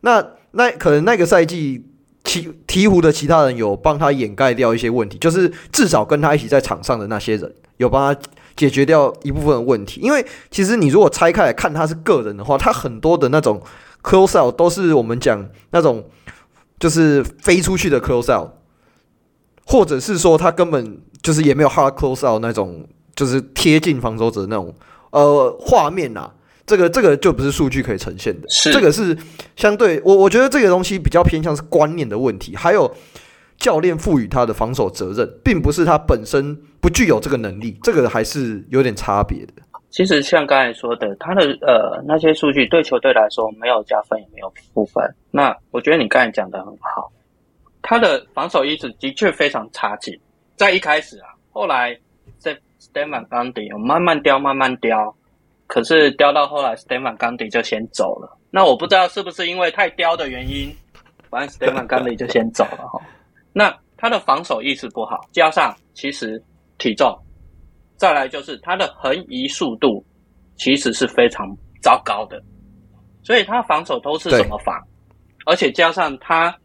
那那可能那个赛季鹈鹈鹕的其他人有帮他掩盖掉一些问题，就是至少跟他一起在场上的那些人有帮他解决掉一部分的问题。因为其实你如果拆开来看他是个人的话，他很多的那种 close out 都是我们讲那种。就是飞出去的 close out，或者是说他根本就是也没有 hard close out 那种，就是贴近防守者那种呃画面呐。这个这个就不是数据可以呈现的，是这个是相对我我觉得这个东西比较偏向是观念的问题，还有教练赋予他的防守责任，并不是他本身不具有这个能力，这个还是有点差别的。其实像刚才说的，他的呃那些数据对球队来说没有加分也没有负分。那我觉得你刚才讲的很好，他的防守意识的确非常差劲。在一开始啊，后来在 Stan Van Gundy 有慢慢雕慢慢雕，可是雕到后来 Stan Van Gundy 就先走了。那我不知道是不是因为太雕的原因，反正 Stan Van Gundy 就先走了哈。那他的防守意识不好，加上其实体重。再来就是他的横移速度其实是非常糟糕的，所以他防守都是怎么防？而且加上他，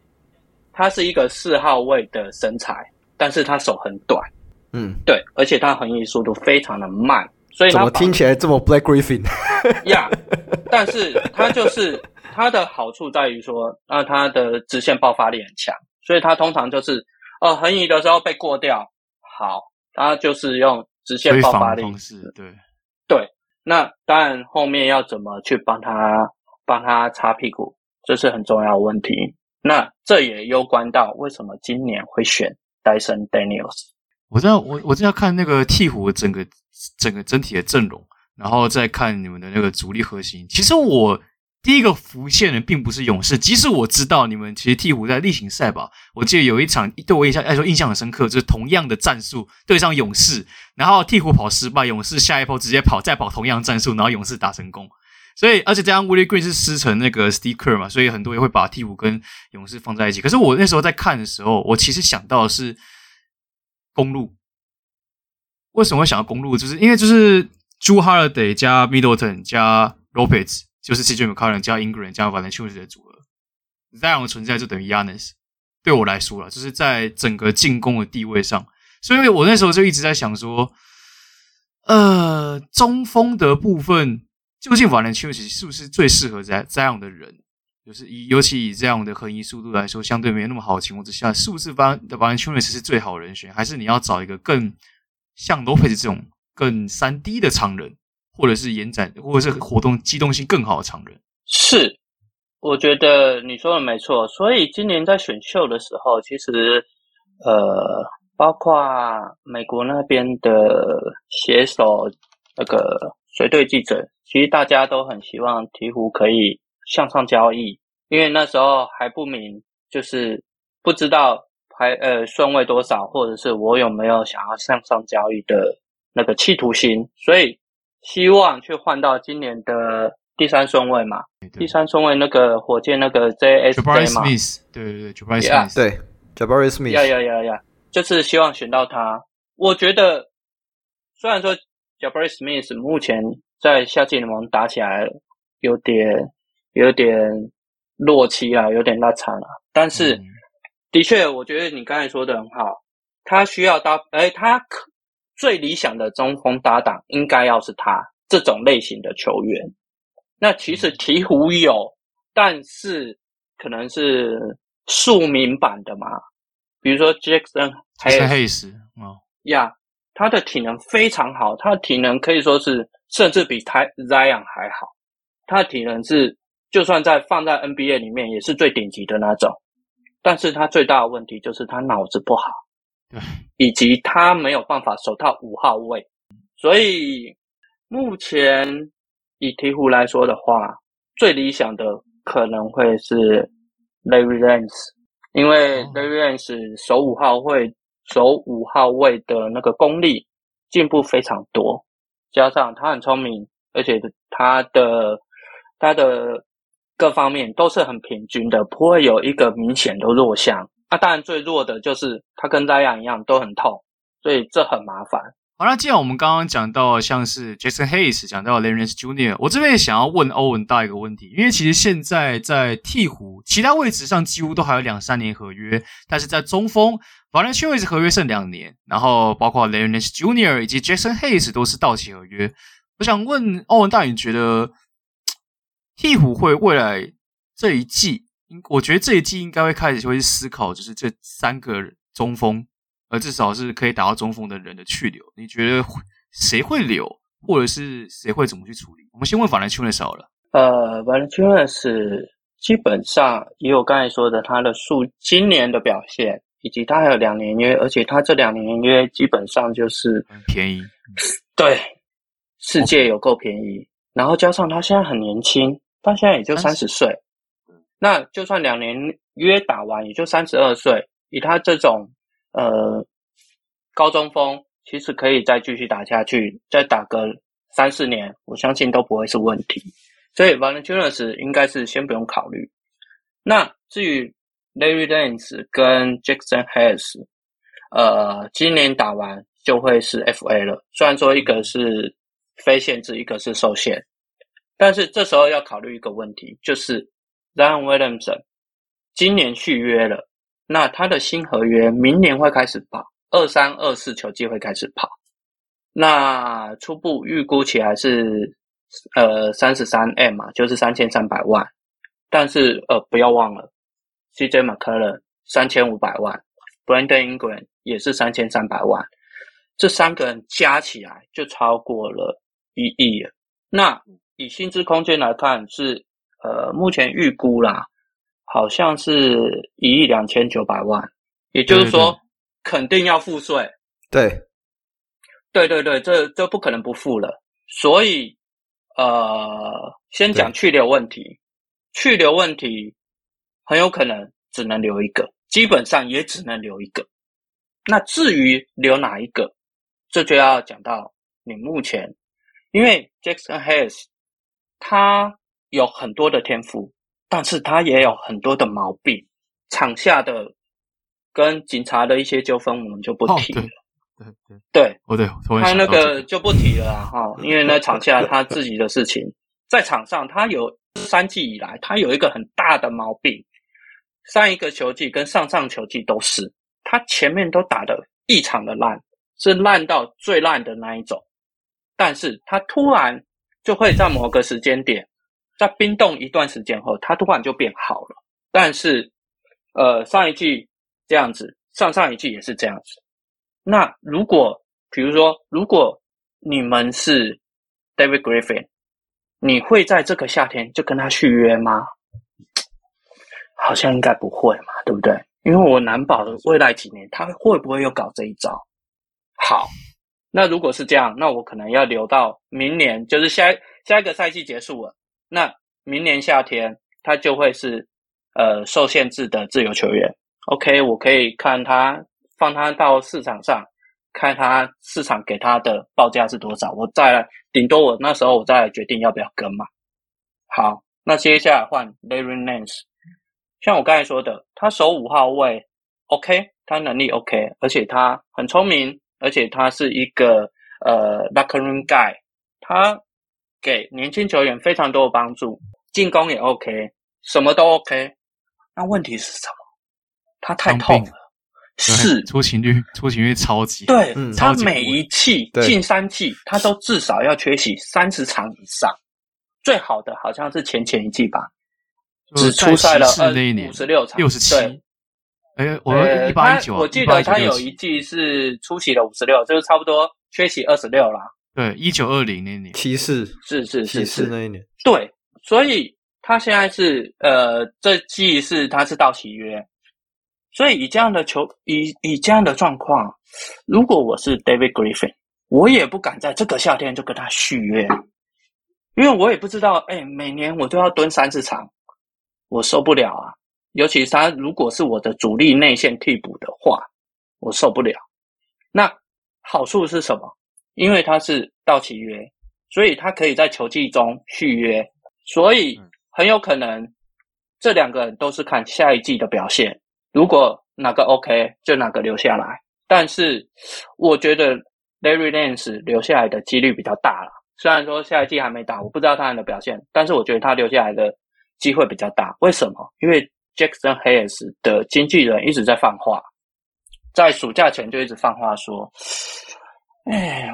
他是一个四号位的身材，但是他手很短，嗯，对，而且他横移速度非常的慢，所以怎么听起来这么 Black Griffin？呀，[laughs] yeah, 但是它就是它的好处在于说，那它的直线爆发力很强，所以它通常就是，呃，横移的时候被过掉，好，它就是用。直线爆发力，对对，那当然后面要怎么去帮他帮他擦屁股，这是很重要的问题。那这也攸关到为什么今年会选 Dyson Daniels。我在我我正要看那个鹈鹕整个整个整体的阵容，然后再看你们的那个主力核心。其实我。第一个浮现的并不是勇士，即使我知道你们其实鹈鹕在例行赛吧，我记得有一场对我印象来说印象很深刻，就是同样的战术对上勇士，然后鹈鹕跑失败，勇士下一波直接跑再跑同样战术，然后勇士打成功。所以而且这样 Willie Green 是师承那个 Steve Kerr 嘛，所以很多人会把鹈鹕跟勇士放在一起。可是我那时候在看的时候，我其实想到的是公路。为什么会想到公路？就是因为就是 Jrue Holiday 加 Middleton 加 Lopez。就是 CJ McCollum 加 Ingram 加 Valanciunas 的组合，Zion 的存在就等于 Yannis，。对我来说了，就是在整个进攻的地位上，所以我那时候就一直在想说，呃，中锋的部分究竟 Valanciunas 是不是最适合这这样的人？就是以尤其以这样的横移速度来说，相对没有那么好的情况之下，是不是 Valanciunas 是最好人选？还是你要找一个更像 Lopez 这种更三 D 的长人，或者是延展，或者是活动机动性更好的长人？是。我觉得你说的没错，所以今年在选秀的时候，其实呃，包括美国那边的写手那个随队记者，其实大家都很希望鹈鹕可以向上交易，因为那时候还不明，就是不知道排呃顺位多少，或者是我有没有想要向上交易的那个企图心，所以希望去换到今年的。第三顺位嘛，第三顺位那个火箭那个 JSJ 嘛，对对对，Jabari Smith，对，Jabari Smith，呀呀呀呀，就是希望选到他。我觉得虽然说 Jabari Smith 目前在夏季联盟打起来有点有点落期啊，有点拉惨了，但是、嗯、的确，我觉得你刚才说的很好，他需要搭，哎，他可最理想的中锋搭档应该要是他这种类型的球员。那其实鹈鹕有，但是可能是庶民版的嘛，比如说 Jackson Hayes，哦，呀，他的体能非常好，他的体能可以说是甚至比 Zion 还好，他的体能是就算在放在 NBA 里面也是最顶级的那种，但是他最大的问题就是他脑子不好，对，[laughs] 以及他没有办法守到五号位，所以目前。以鹈鹕来说的话，最理想的可能会是 Larry Nance，因为 Larry Nance 守五号位，守五号位的那个功力进步非常多，加上他很聪明，而且他的他的各方面都是很平均的，不会有一个明显的弱项。啊，当然最弱的就是他跟 Zion 一样都很痛，所以这很麻烦。好，那既然我们刚刚讲到像是 Jason Hayes，讲到 Larry Nance Jr.，我这边也想要问欧文大一个问题，因为其实现在在鹈鹕其他位置上几乎都还有两三年合约，但是在中锋 Valanciunas 合约剩两年，然后包括 Larry Nance Jr. 以及 Jason Hayes 都是到期合约。我想问欧文大，你觉得鵜鹕会未来这一季，我觉得这一季应该会开始会思考，就是这三个中锋。而至少是可以打到中锋的人的去留，你觉得谁会留，或者是谁会怎么去处理？我们先问 Valanciunas 好了。呃，Valanciunas 基本上以我刚才说的他的数今年的表现，以及他还有两年约，而且他这两年约基本上就是便宜。对，世界有够便宜。然后加上他现在很年轻，他现在也就三十岁，那就算两年约打完，也就三十二岁。以他这种。呃，高中锋其实可以再继续打下去，再打个三四年，我相信都不会是问题。所以 Valanciunas 应该是先不用考虑。那至于 Larry Nance 跟 Jackson Hayes，呃，今年打完就会是 FA 了。虽然说一个是非限制，一个是受限，但是这时候要考虑一个问题，就是 Zion Williamson 今年续约了。那他的新合约明年会开始跑，二三二四球季会开始跑。那初步预估起来是呃三十三 M 嘛，就是三千三百万。但是呃不要忘了，CJ McCollum 三千五百万，Brandon Ingram 也是三千三百万，这三个人加起来就超过了一亿了。那以薪资空间来看是呃目前预估啦。好像是一亿两千九百万，也就是说，肯定要付税。对，对对对，这这不可能不付了。所以，呃，先讲去留问题，去留问题很有可能只能留一个，基本上也只能留一个。那至于留哪一个，这就要讲到你目前，因为 Jackson Hayes 他有很多的天赋。但是他也有很多的毛病，场下的跟警察的一些纠纷，我们就不提了。哦、对对对，对，他那个就不提了哈、哦，因为那场下他自己的事情，在场上他有三季以来，他有一个很大的毛病，上一个球季跟上上球季都是，他前面都打的异常的烂，是烂到最烂的那一种。但是他突然就会在某个时间点，在冰冻一段时间后，他突然就变好了。但是，呃，上一季这样子，上上一季也是这样子。那如果，比如说，如果你们是 David Griffin，你会在这个夏天就跟他续约吗？好像应该不会嘛，对不对？因为我难保的未来几年他会不会又搞这一招？好。那如果是这样，那我可能要留到明年，就是下下一个赛季结束了，那明年夏天他就会是呃受限制的自由球员。OK，我可以看他放他到市场上，看他市场给他的报价是多少，我再来顶多我那时候我再来决定要不要跟嘛。好，那接下来换 Larry Nance，像我刚才说的，他守五号位，OK，他能力 OK，而且他很聪明。而且他是一个呃 locker room guy，他给年轻球员非常多的帮助，进攻也 OK，什么都 OK。那问题是什么？他太痛了，是出勤率，出勤率超级。对，嗯、他每一季进三季，他都至少要缺席三十场以上。最好的好像是前前一季吧，只出赛了五十六场，六十七。哎，我一八一九，我记得他有一季是出席了五十六，就是差不多缺席二十六啦。对，一九二零那年，骑士是是是是那一年。对，所以他现在是呃，这季是他是到期约，所以以这样的球，以以这样的状况，如果我是 David Griffin，我也不敢在这个夏天就跟他续约，因为我也不知道，哎，每年我都要蹲三次场，我受不了啊。尤其是他如果是我的主力内线替补的话，我受不了。那好处是什么？因为他是到期约，所以他可以在球季中续约，所以很有可能这两个人都是看下一季的表现。如果哪个 OK，就哪个留下来。但是我觉得 Larry Nance 留下来的几率比较大了。虽然说下一季还没打，我不知道他人的表现，但是我觉得他留下来的机会比较大。为什么？因为 Jackson Hayes 的经纪人一直在放话，在暑假前就一直放话说：“哎，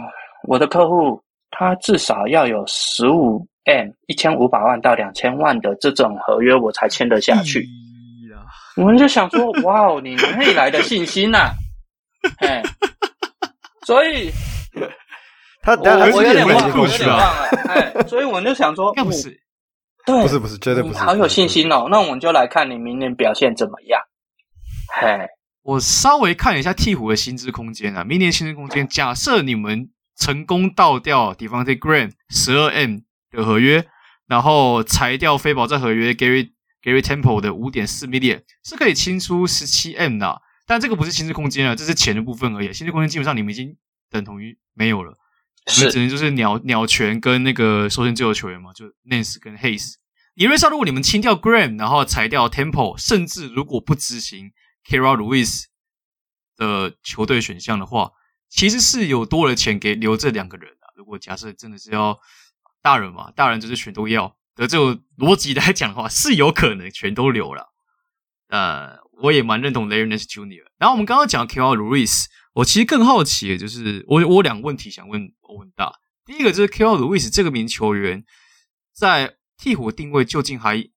我的客户他至少要有十五 M 一千五百万到两千万的这种合约，我才签得下去。”我们就想说：“哇哦，你哪里来的信心呐、啊？”哎，所以他我我有点忘，我有点忘了。哎，所以我就想说，不是。对，不是不是，绝对不是。好有信心哦！那我们就来看你明年表现怎么样。嘿，我稍微看了一下鹈鹕的薪资空间啊，明年薪资空间，假设你们成功倒掉 Devonte' Graham 十二 M 的合约，然后裁掉非保障合约 Gary Gary Temple 的五点四 million，是可以清出十七 M 的。但这个不是薪资空间啊，这是钱的部分而已。薪资空间基本上你们已经等同于没有了。是，只能就是鸟鸟权跟那个受限自由球员嘛，就 Nance 跟 Hayes。理论上，如果你们清掉 Graham，然后裁掉 Temple，甚至如果不执行 Kira Lewis 的球队选项的话，其实是有多的钱给留这两个人的。如果假设真的是要大人嘛，大人就是全都要的这种逻辑来讲的话，是有可能全都留了。呃，我也蛮认同 Larry Nance Jr.。然后我们刚刚讲 Kira Lewis。我其实更好奇的就是，我我两个问题想问欧文大。第一个就是 Kira Lewis 这个名球员在替补定位究竟还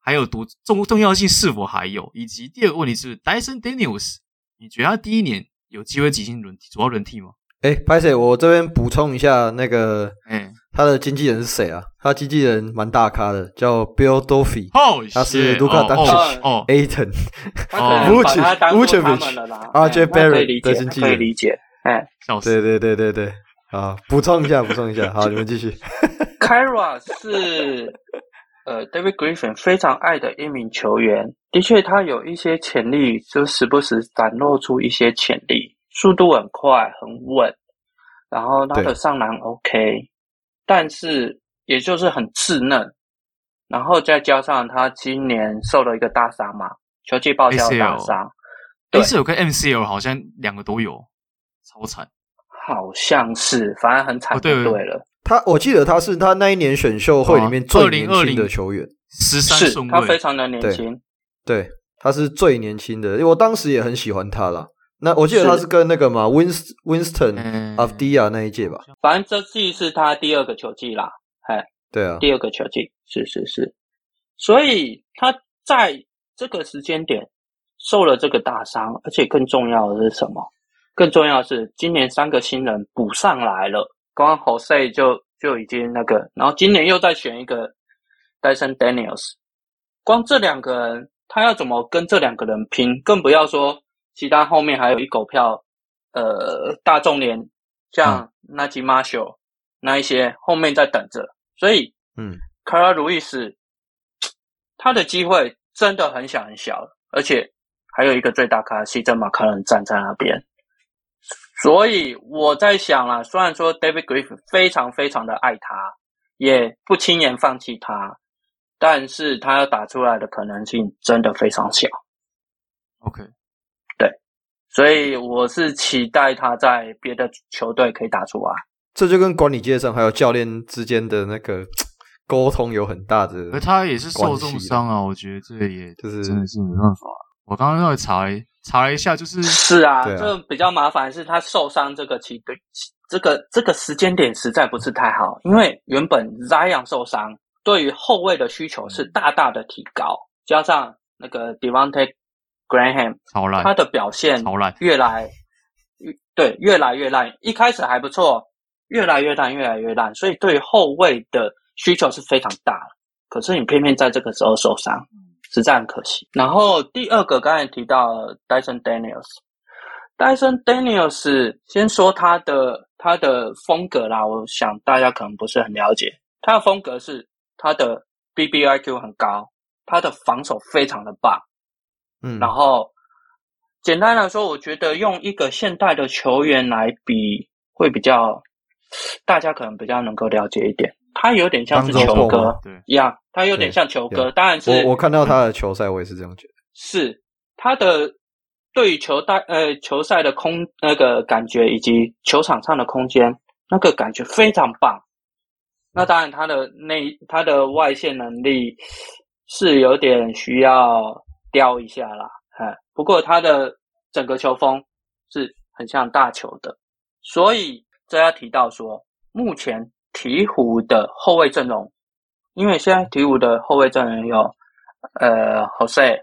还有多重重要性，是否还有？以及第二个问题是 Dyson Daniels，你觉得他第一年有机会挤进轮主要轮替吗？哎，拍摄，我这边补充一下，那个，哎，他的经纪人是谁啊？他经纪人蛮大咖的，叫 Bill Duffy，他是卢卡丹奇、Ayton、Vucevic、[laughs] RJ Barrett 的经纪人，可以理解。哎，对对对对对，好，补充一下，补充一下，[laughs] 好，你们继续。Kira 是呃 David Griffin 非常爱的一名球员，的确他有一些潜力，就时不时展露出一些潜力。速度很快，很稳，然后他的上篮 OK，但是也就是很稚嫩，然后再加上他今年受了一个大伤嘛，球季报销大伤，ACL 跟 MCL 好像两个都有，超惨，好像是，反正很惨，对了，他我记得他是他那一年选秀会里面最年轻的球员，十三岁，他非常的年轻。对，他是最年轻的，因为我当时也很喜欢他啦。那我记得他是跟那个嘛，Winst Winston Avdia 那一届吧。反正这季是他第二个球季啦，哎，对啊，第二个球季，是是是。所以他在这个时间点受了这个大伤，而且更重要的是什么？更重要的是今年三个新人补上来了，光 Jose 就就已经那个，然后今年又再选一个 Dyson Daniels，光这两个人他要怎么跟这两个人拼？更不要说。其他后面还有一狗票，呃，大众联像 Naji Marshall 那一些后面在等着，所以，嗯，Carl Lewis 他的机会真的很小很小，而且还有一个最大咖 CJ McCollum 站在那边，所以我在想啊，虽然说 David Griffin 非常非常的爱他，也不轻言放弃他，但是他要打出来的可能性真的非常小。OK。所以我是期待他在别的球队可以打出来。这就跟管理阶层还有教练之间的那个 [tsk] 沟通有很大的。而他也是受重伤啊，我觉得这也就是真的是没办法。我刚刚稍微查了查了一下，就是是啊，就比较麻烦是他受伤这个期对这个这个时间点实在不是太好，因为原本 Zion 受伤，对于后卫的需求是大大的提高，加上那个 Devonte Graham，他的表现越来越对，越来越烂。一开始还不错，越来越烂，越来越烂。所以对后卫的需求是非常大的。可是你偏偏在这个时候受伤，实在很可惜。然后第二个刚才提到 Dyson Daniels，Dyson Daniels 先说他的他的风格啦，我想大家可能不是很了解。他的风格是他的 BBIQ 很高，他的防守非常的棒。嗯，然后简单来说，我觉得用一个现代的球员来比，会比较大家可能比较能够了解一点。他有点像是球哥一样，他有点像球哥。当然是我我看到他的球赛，我也是这样觉得。是他的对于球带呃球赛的空那个感觉，以及球场上的空间那个感觉非常棒。那当然，他的内他的外线能力是有点需要。雕一下啦，哈，不过他的整个球风是很像大球的，所以这要提到说，目前鹈鹕的后卫阵容，因为现在鹈鹕的后卫阵容有呃，Jose，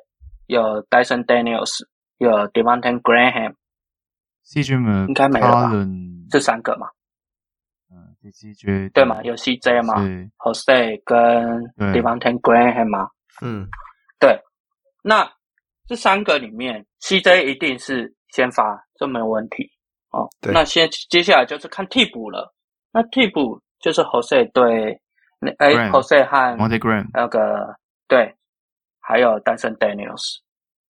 有 Dyson Daniels，有 Devonte Graham，CJ 吗？应该没了吧？这三个嘛，嗯，CJ 对嘛？有 CJ 嘛？Jose 跟 Devonte Graham 嘛？嗯，对。那这三个里面，CJ 一定是先发，这没有问题哦。对。那先接下来就是看替补了。那替补就是 Jose 对，哎，Jose 和 Monte Graham 那个对，还有 Dyson Daniels。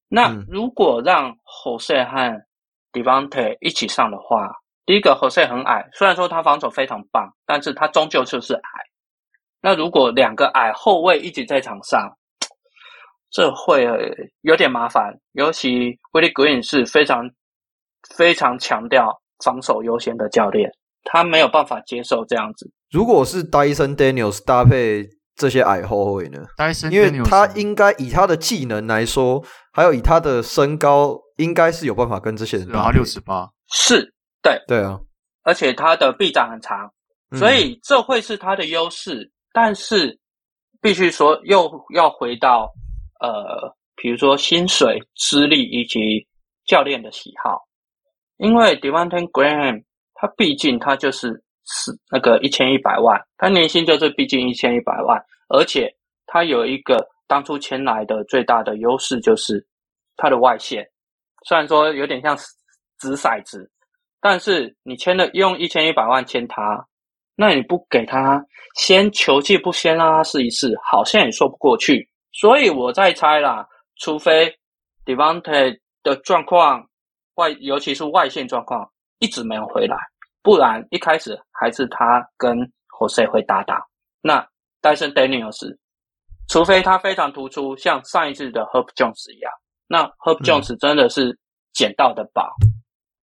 那如果让 Jose 和 Devante 一起上的话，嗯、第一个 Jose 很矮，虽然说他防守非常棒，但是他终究就是矮。那如果两个矮后卫一起在场上，这会有点麻烦，尤其 Willie Green 是非常非常强调防守优先的教练，他没有办法接受这样子。如果是 Dyson Daniels 搭配这些矮后卫呢？Dyson 因为他应该以他的技能来说，还有以他的身高，应该是有办法跟这些人搭。他六十八，是，对，对啊，而且他的臂展很长，所以这会是他的优势。嗯、但是必须说，又要回到。呃，比如说薪水、资历以及教练的喜好，因为 Devante Graham 他毕竟他就是是那个一千一百万，他年薪就是毕竟一千一百万，而且他有一个当初签来的最大的优势就是他的外线，虽然说有点像掷骰子，但是你签了用一千一百万签他，那你不给他先球技，不先让他试一试，好像也说不过去。所以我在猜啦，除非 Devante 的状况外，尤其是外线状况一直没有回来，不然一开始还是他跟 Jose 会搭档。那 Dyson Daniels，除非他非常突出，像上一次的 Herb Jones 一样，那 Herb Jones 真的是捡到的宝。嗯、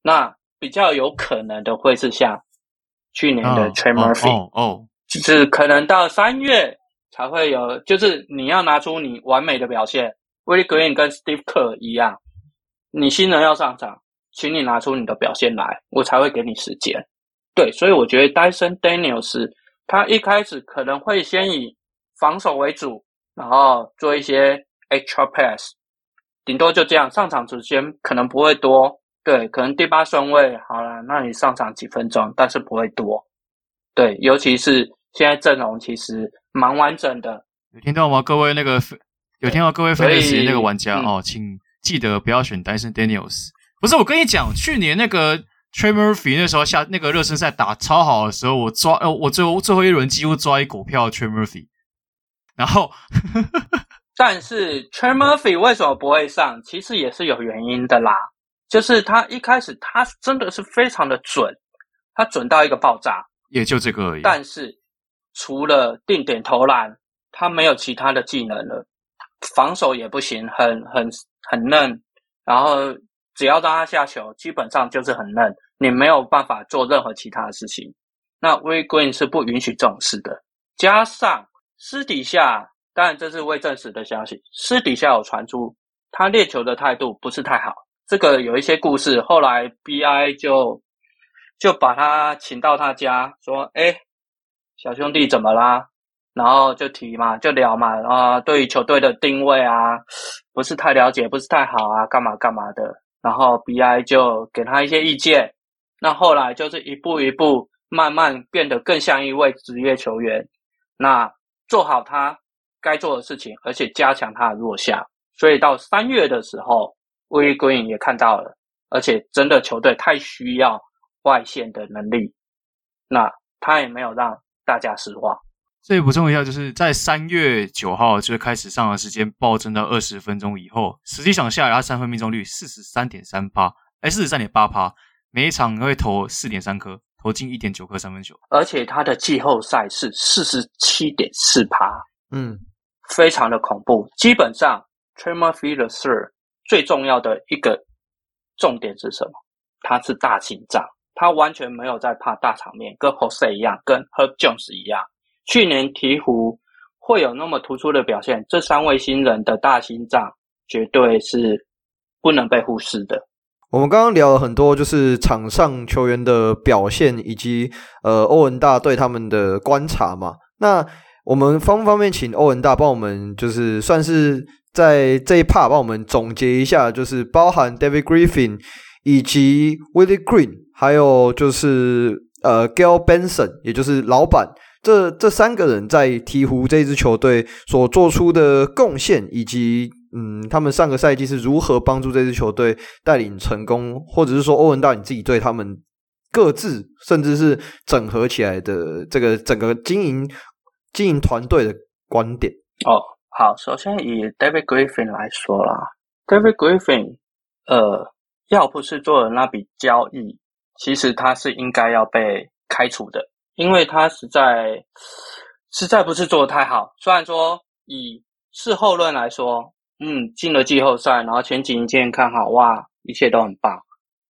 那比较有可能的会是像去年的 Trey Murphy，哦，哦，哦，就是可能到三月。才会有，就是你要拿出你完美的表现 Willie Green 跟 Steve Kerr 一样，你新人要上场，请你拿出你的表现来，我才会给你时间。对，所以我觉得 Dyson Daniels 他一开始可能会先以防守为主，然后做一些 extra pass，顶多就这样，上场时间可能不会多。对，可能第八顺位好了，那你上场几分钟，但是不会多。对，尤其是现在阵容其实蛮完整的。有听到吗？各位那个有听到各位分析那个玩家哦，请记得不要选 Dyson Daniels。不是，我跟你讲，去年那个 Trey Murphy 那时候下那个热身赛打超好的时候，我抓呃，我最后最后一轮几乎抓一股票 Trey Murphy。然后，[laughs] 但是 Trey Murphy 为什么不会上？其实也是有原因的啦。就是他一开始，他真的是非常的准，他准到一个爆炸，也就这个而已。但是除了定点投篮，他没有其他的技能了，防守也不行，很很很嫩。然后只要让他下球，基本上就是很嫩，你没有办法做任何其他的事情。那 We Green 是不允许这种事的。加上私底下，当然这是未证实的消息，私底下有传出他练球的态度不是太好。这个有一些故事，后来 BI 就就把他请到他家，说：“哎，小兄弟怎么啦？”然后就提嘛，就聊嘛，啊，对于球队的定位啊，不是太了解，不是太好啊，干嘛干嘛的。然后 BI 就给他一些意见。那后来就是一步一步，慢慢变得更像一位职业球员。那做好他该做的事情，而且加强他的弱项。所以到三月的时候。Willie Green 也看到了，而且真的球队太需要外线的能力，那他也没有让大家失望。这里补充一下，就是在三月九号就是开始上的时间暴增到二十分钟以后，实际上下来他三分命中率四十三点三八，哎，四十三点八趴，每一场会投四点三颗，投进一点九颗三分球，而且他的季后赛是四十七点四趴，嗯，非常的恐怖。基本上 Murphy the third 最重要的一个重点是什么？他是大心脏，他完全没有在怕大场面，跟 Jose 一样，跟 Herb Jones 一样。去年鹈鹕会有那么突出的表现，这三位新人的大心脏绝对是不能被忽视的。我们刚刚聊了很多，就是场上球员的表现，以及呃欧文大对他们的观察嘛。那我们方不方便请欧文大帮我们，就是算是。在这一 part 帮我们总结一下，就是包含 David Griffin 以及 Willie Green，还有就是呃，Gail Benson，也就是老板，这这三个人在鹈鹕这支球队所做出的贡献，以及嗯他们上个赛季是如何帮助这支球队带领成功，或者是说欧文大你自己对他们各自甚至是整合起来的这个整个经营经营团队的观点哦。好，首先以 David Griffin 来说啦，David Griffin，呃，要不是做了那笔交易，其实他是应该要被开除的，因为他实在实在不是做的太好。虽然说以事后论来说，嗯，进了季后赛，然后前几天看好，哇，一切都很棒，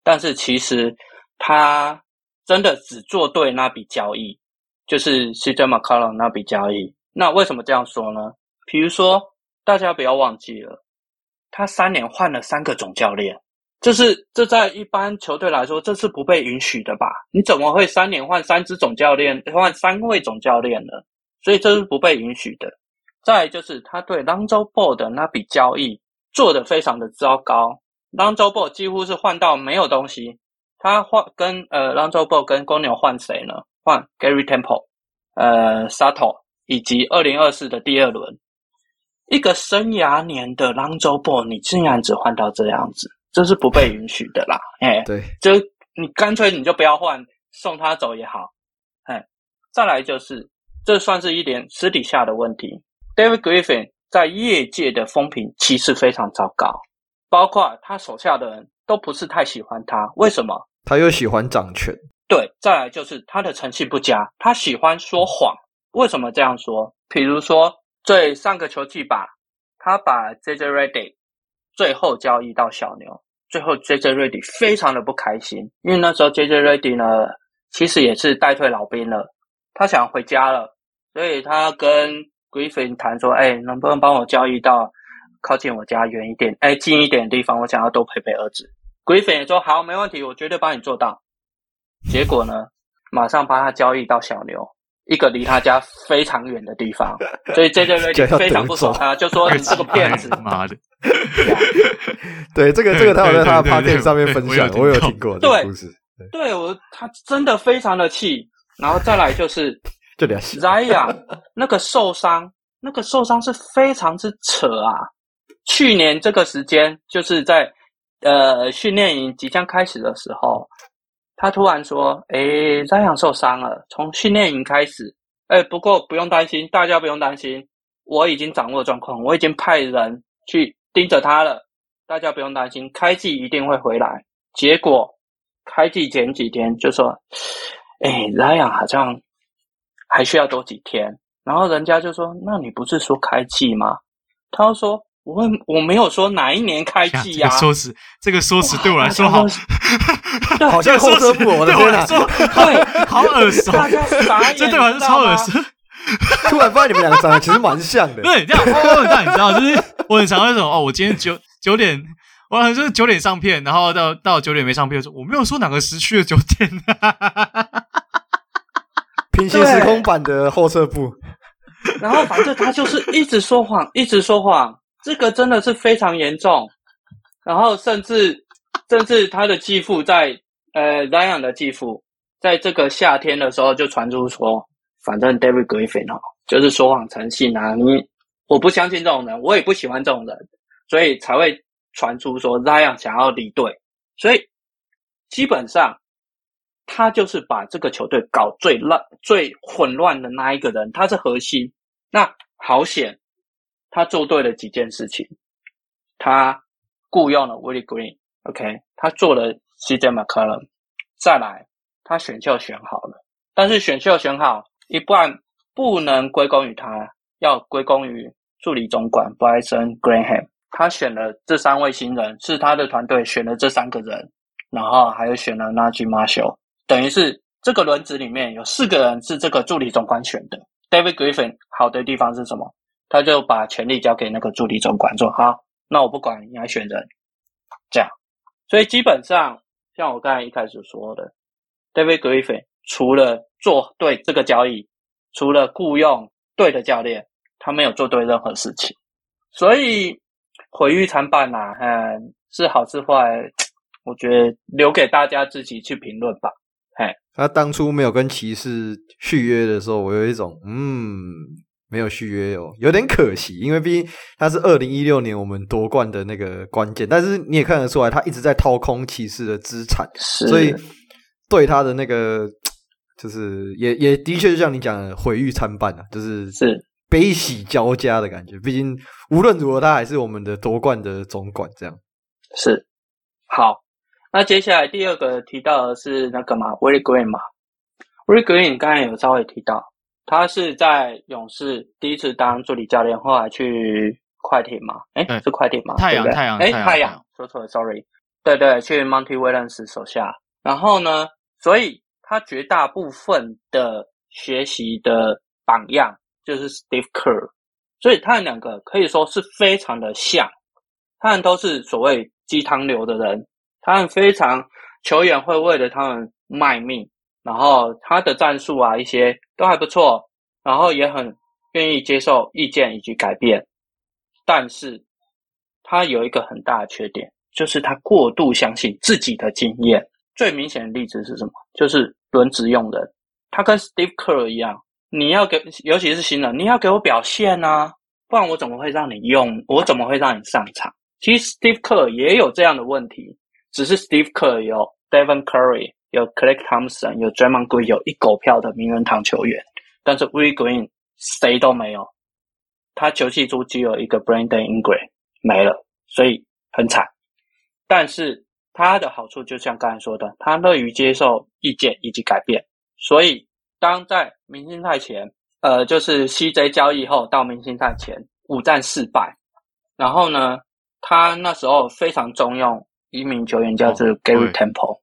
但是其实他真的只做对那笔交易，就是 CJ McCollum 那笔交易。那为什么这样说呢？比如说，大家不要忘记了，他三年换了三个总教练，这是这在一般球队来说，这是不被允许的吧？你怎么会三年换三支总教练，换三位总教练呢？所以这是不被允许的。再就是他对 Lonzo Ball 的那笔交易做得非常的糟糕，Lonzo Ball 几乎是换到没有东西。他换跟呃 Lonzo Ball 跟公牛换谁呢？换 Gary Temple，呃 Sato 以及二零二四的第二轮。一个生涯年的 Lonzo Ball，你竟然只换到这样子，这是不被允许的啦！哎，对，就你干脆你就不要换，送他走也好。哎，再来就是，这算是一点私底下的问题。David Griffin 在业界的风评其实非常糟糕，包括他手下的人都不是太喜欢他。为什么？他又喜欢掌权。对，再来就是他的诚信不佳，他喜欢说谎。为什么这样说？比如说。对上个球季吧，他把 JJ Redick 最后交易到小牛，最后 JJ Redick 非常的不开心，因为那时候 JJ Redick 呢，其实也是带退老兵了，他想回家了，所以他跟 Griffin 谈说，哎，能不能帮我交易到靠近我家远一点，哎，近一点的地方，我想要多陪陪儿子。Griffin 也说好，没问题，我绝对帮你做到。结果呢，马上把他交易到小牛，一个离他家非常远的地方。[laughs] 所以 JJ Redick 非常不爽他，就说你 [laughs] 这个骗子，妈的！[laughs] 对，这个这个他有在他的 podcast 上面分享，我有听过这个故事。对我，他真的非常的气。然后再来就是，[laughs] 这里 Zion 那个受伤，那个受伤是非常之扯啊！去年这个时间，就是在呃训练营即将开始的时候，他突然说：“诶，Zion 受伤了。”从训练营开始，诶，不过不用担心，大家不用担心，我已经掌握状况，我已经派人去盯着他了，大家不用担心，开季一定会回来。结果开季前几天就说。哎，Zion 好像还需要多几天，然后人家就说：“那你不是说开季吗？”他就说：“我我没有说哪一年开季呀。”这个说辞，这个说辞对我来说好，[laughs] 好像后撤步，我的天哪，对，[laughs] 好耳熟，大家傻眼，[laughs] 这对我来说超耳熟。[laughs] 突然发现你们两个长得其实蛮像的，对，这样哦，那你知道，就是我很常那种哦，我今天九九点，我好像就是九点上片，然后到到九点没上片，说我没有说哪个时区的九点。[laughs] 平行时空版的后撤步，然后反正他就是一直说谎，一直说谎，这个真的是非常严重。然后甚至甚至他的继父在呃 Ryan 的继父，在这个夏天的时候就传出说，反正 David Griffin 哦，就是说谎成性啊，你我不相信这种人，我也不喜欢这种人，所以才会传出说 Zion 想要离队，所以基本上。他就是把这个球队搞最乱、最混乱的那一个人，他是核心。那好险，他做对了几件事情。他雇佣了 Willie Green，OK，他做了 CJ McCollum，再来，他选秀选好了。但是选秀选好一半不能归功于他，要归功于助理总管 Bryson Graham。他选了这三位新人，是他的团队选了这三个人，然后还有选了 Naji Marshall。等于是这个轮子里面有四个人是这个助理总管选的。David Griffin 好的地方是什么？他就把权力交给那个助理总管，说好，那我不管你来选人，这样。所以基本上像我刚才一开始说的，David Griffin 除了做对这个交易，除了雇佣对的教练，他没有做对任何事情。所以毁誉参半呐，嗯，是好是坏，我觉得留给大家自己去评论吧。嘿，他当初没有跟骑士续约的时候，我有一种嗯，没有续约哦，有点可惜，因为毕竟他是二零一六年我们夺冠的那个关键，但是你也看得出来，他一直在掏空骑士的资产，所以对他的那个就是也也的确就像你讲的毁誉参半啊，就是是悲喜交加的感觉。毕竟无论如何，他还是我们的夺冠的总管，这样是好。那接下来第二个提到的是那个嘛，Willie Green 嘛，Willie Green 刚才有稍微提到，他是在勇士第一次当助理教练，后来去快艇嘛，诶、欸、是快艇嘛？太阳，太阳，诶太阳，说错了，sorry，对对，去 Monty Williams 手下，然后呢，所以他绝大部分的学习的榜样就是 Steve Kerr，所以他们两个可以说是非常的像，他们都是所谓鸡汤流的人。他们非常球员会为了他们卖命，然后他的战术啊一些都还不错，然后也很愿意接受意见以及改变，但是他有一个很大的缺点，就是他过度相信自己的经验。最明显的例子是什么？就是轮值用人，他跟 Steve Kerr 一样，你要给，尤其是新人，你要给我表现啊，不然我怎么会让你用？我怎么会让你上场？其实 Steve Kerr 也有这样的问题。只是 Steve Kerr 有 Devon Curry 有 Klay Thompson 有 Draymond Green 有一狗票的名人堂球员，但是 We Green 谁都没有，他球系中只有一个 Brandon Ingram 没了，所以很惨。但是他的好处就像刚才说的，他乐于接受意见以及改变，所以当在明星赛前，呃，就是 CJ 交易后到明星赛前五战四败，然后呢，他那时候非常重用。一名球员叫做 Gary Temple，哦，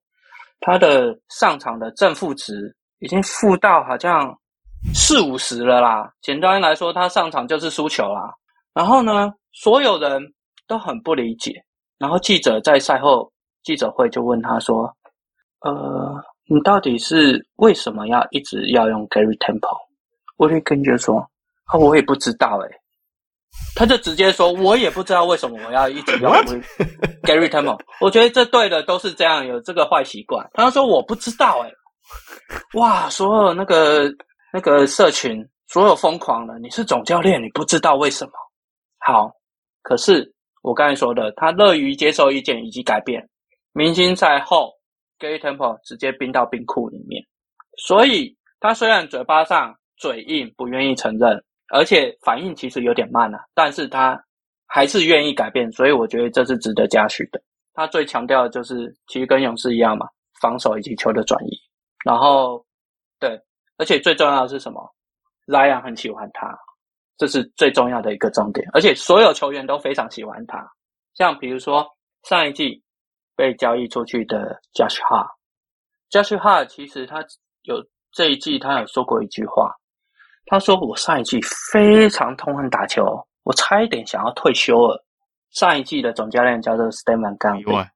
他的上场的正负值已经负到好像四五十了啦。简单来说，他上场就是输球啦。然后呢，所有人都很不理解。然后记者在赛后记者会就问他说：“呃，你到底是为什么要一直要用 Gary Temple？” 威利根就说：“啊，我也不知道诶。”他就直接说：“我也不知道为什么我要一直用 [laughs] Gary Temple。”我觉得这对的都是这样，有这个坏习惯。他说：“我不知道。”哎，哇！所有那个那个社群，所有疯狂的，你是总教练，你不知道为什么？好，可是我刚才说的，他乐于接受意见以及改变。明星赛后，Gary Temple 直接冰到冰库里面。所以他虽然嘴巴上嘴硬，不愿意承认。而且反应其实有点慢啊，但是他还是愿意改变，所以我觉得这是值得嘉许的。他最强调的就是，其实跟勇士一样嘛，防守以及球的转移。然后，对，而且最重要的是什么？Zion 很喜欢他，这是最重要的一个重点。而且所有球员都非常喜欢他，像比如说上一季被交易出去的 Josh Hart，Josh Hart 其实他有这一季他有说过一句话。他说：“我上一季非常痛恨打球，我差一点想要退休了。上一季的总教练叫做 Stan Van Gundy，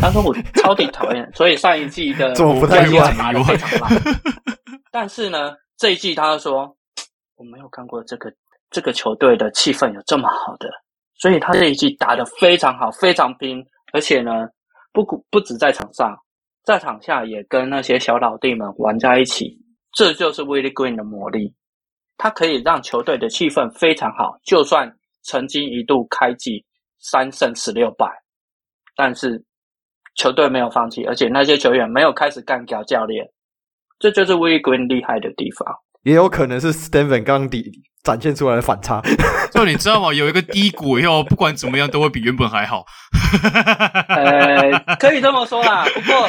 他说我超级讨厌，所以上一季的我不太打得非常烂。但是呢，这一季他说我没有看过这个这个球队的气氛有这么好的，所以他这一季打得非常好，非常拼，而且呢，不不止在场上，在场下也跟那些小老弟们玩在一起，这就是 Willie Green 的魔力。”他可以让球队的气氛非常好，就算曾经一度开季三胜十六败，但是球队没有放弃，而且那些球员没有开始干掉教练，这就是 Willie Green 厉害的地方。也有可能是 Stan Van Gundy 展现出来的反差。[laughs] 就你知道吗？有一个低谷以后，不管怎么样都会比原本还好。[laughs] 呃，可以这么说啦。不过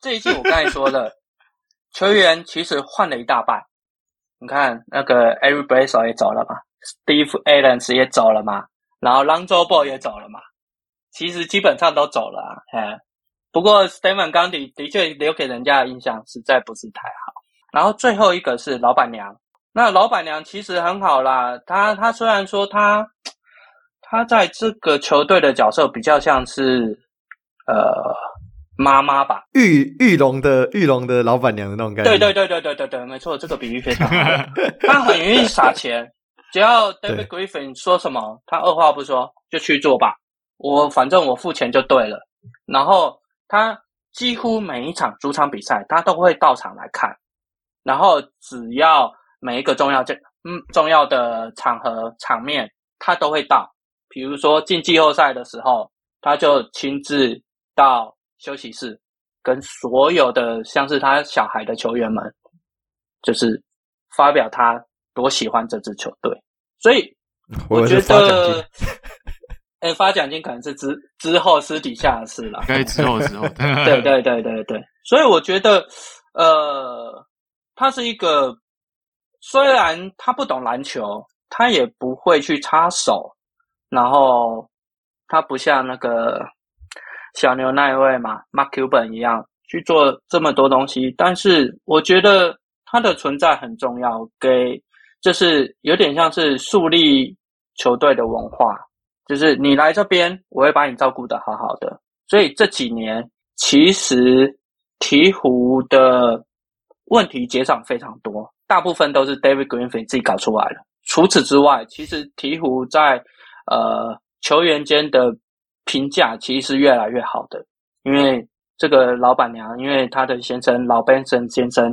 这一季我刚才说的，球员其实换了一大半。你看那个 Eric Bledsoe 也走了嘛，Steve Adams 也走了嘛，然后 Lonzo Ball 也走了嘛，其实基本上都走了啊。嘿，不过 Stan Van Gundy 的确留给人家的印象实在不是太好。然后最后一个是老板娘，那老板娘其实很好啦，她她虽然说她她在这个球队的角色比较像是呃。妈妈吧，玉玉龙的玉龙的老板娘的那种感觉。对对对对对对对，没错，这个比喻非常好。[laughs] 她很愿意撒钱，只要 David Griffin 说什么，她二话不说就去做吧。我反正我付钱就对了。然后她几乎每一场主场比赛，她都会到场来看。然后只要每一个重要这嗯重要的场合场面，他都会到。比如说进季后赛的时候，他就亲自到。休息室跟所有的像是他小孩的球员们，就是发表他多喜欢这支球队，所以 [laughs] 我觉得，哎，发奖金可能是之之后私底下的事了，该之后之后，[laughs] 对对对对对，所以我觉得，呃，他是一个虽然他不懂篮球，他也不会去插手，然后他不像那个。小牛那一位嘛，Mark Cuban 一样去做这么多东西，但是我觉得他的存在很重要，给就是有点像是树立球队的文化，就是你来这边，我会把你照顾得好好的。所以这几年其实鹈鹕的问题减少非常多，大部分都是 David Griffin 自己搞出来的。除此之外，其实鹈鹕在呃球员间的。评价其实是越来越好的，因为这个老板娘，因为她的先生老 Benson 先生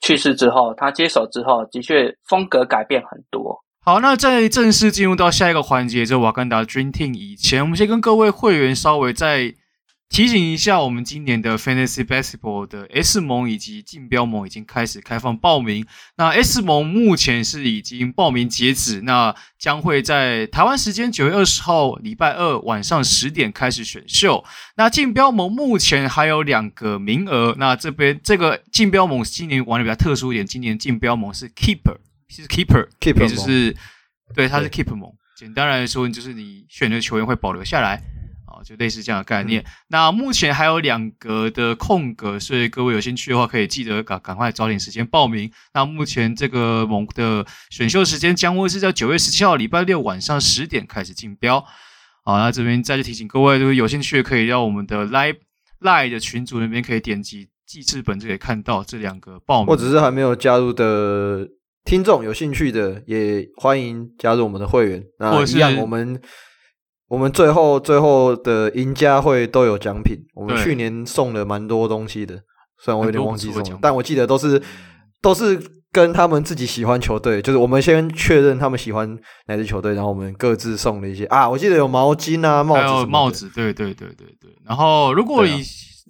去世之后，她接手之后，的确风格改变很多。好，那在正式进入到下一个环节，就瓦干达 Dream Team 以前，我们先跟各位会员稍微再。提醒一下，我们今年的 Fantasy Basketball 的 S 盟以及竞标盟已经开始开放报名。那 S 盟目前是已经报名截止，那将会在台湾时间九月二十号礼拜二晚上十点开始选秀。那竞标盟目前还有两个名额。那这边这个竞标盟今年玩的比较特殊一点，今年竞标盟是 Keeper，是 Keeper，Keeper 就是对，它是 Keeper 盟。简单来说，就是你选的球员会保留下来。啊，就类似这样的概念。嗯、那目前还有两格的空格，所以各位有兴趣的话，可以记得赶赶快找点时间报名。那目前这个盟的选秀时间将会是在九月十七号礼拜六晚上十点开始竞标。好，那这边再次提醒各位，如果有兴趣的可以到我们的 Live Live 的群组那边可以点击记事本就可以看到这两个报名。或者是还没有加入的听众有兴趣的，也欢迎加入我们的会员。那一样我们。我们最后最后的赢家会都有奖品。我们去年送了蛮多东西的，虽然我有点忘记送了，但我记得都是都是跟他们自己喜欢球队，就是我们先确认他们喜欢哪支球队，然后我们各自送了一些啊，我记得有毛巾啊、帽子、帽子，对对对对对。然后如果你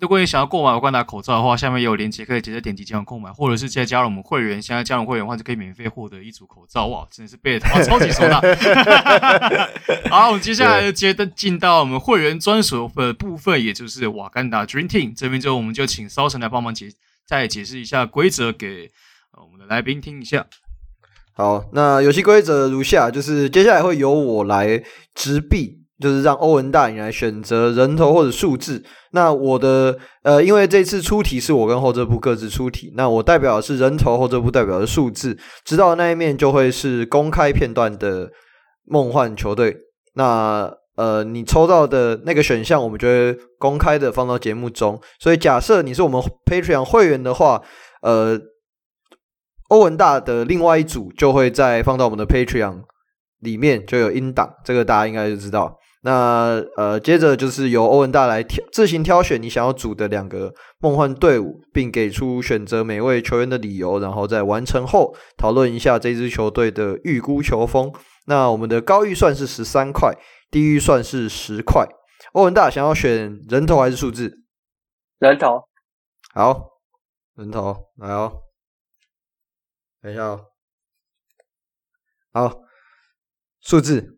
如果你想要购买瓦甘达口罩的话，下面也有链接，可以直接点击进行购买，或者是直接加入我们会员。现在加入会员的话，就可以免费获得一组口罩。哇，真的是背的他超级收到。[laughs] 好，我们接下来接着进到我们会员专属的部分，也就是瓦甘达 Dream Team 这边，就我们就请骚神来帮忙解再解释一下规则给我们的来宾听一下。好，那游戏规则如下，就是接下来会由我来执币。就是让欧文大你来选择人头或者数字。那我的呃，因为这次出题是我跟后这部各自出题，那我代表的是人头，后这部代表的数字。知道的那一面就会是公开片段的梦幻球队。那呃，你抽到的那个选项，我们就会公开的放到节目中。所以假设你是我们 Patreon 会员的话，呃，欧文大的另外一组就会再放到我们的 Patreon 里面，就有音档。这个大家应该就知道。那呃，接着就是由欧文大来挑自行挑选你想要组的两个梦幻队伍，并给出选择每位球员的理由，然后在完成后讨论一下这支球队的预估球风。那我们的高预算是十三块，低预算是十块。欧文大想要选人头还是数字？人头。好，人头来哦。等一下哦。好，数字。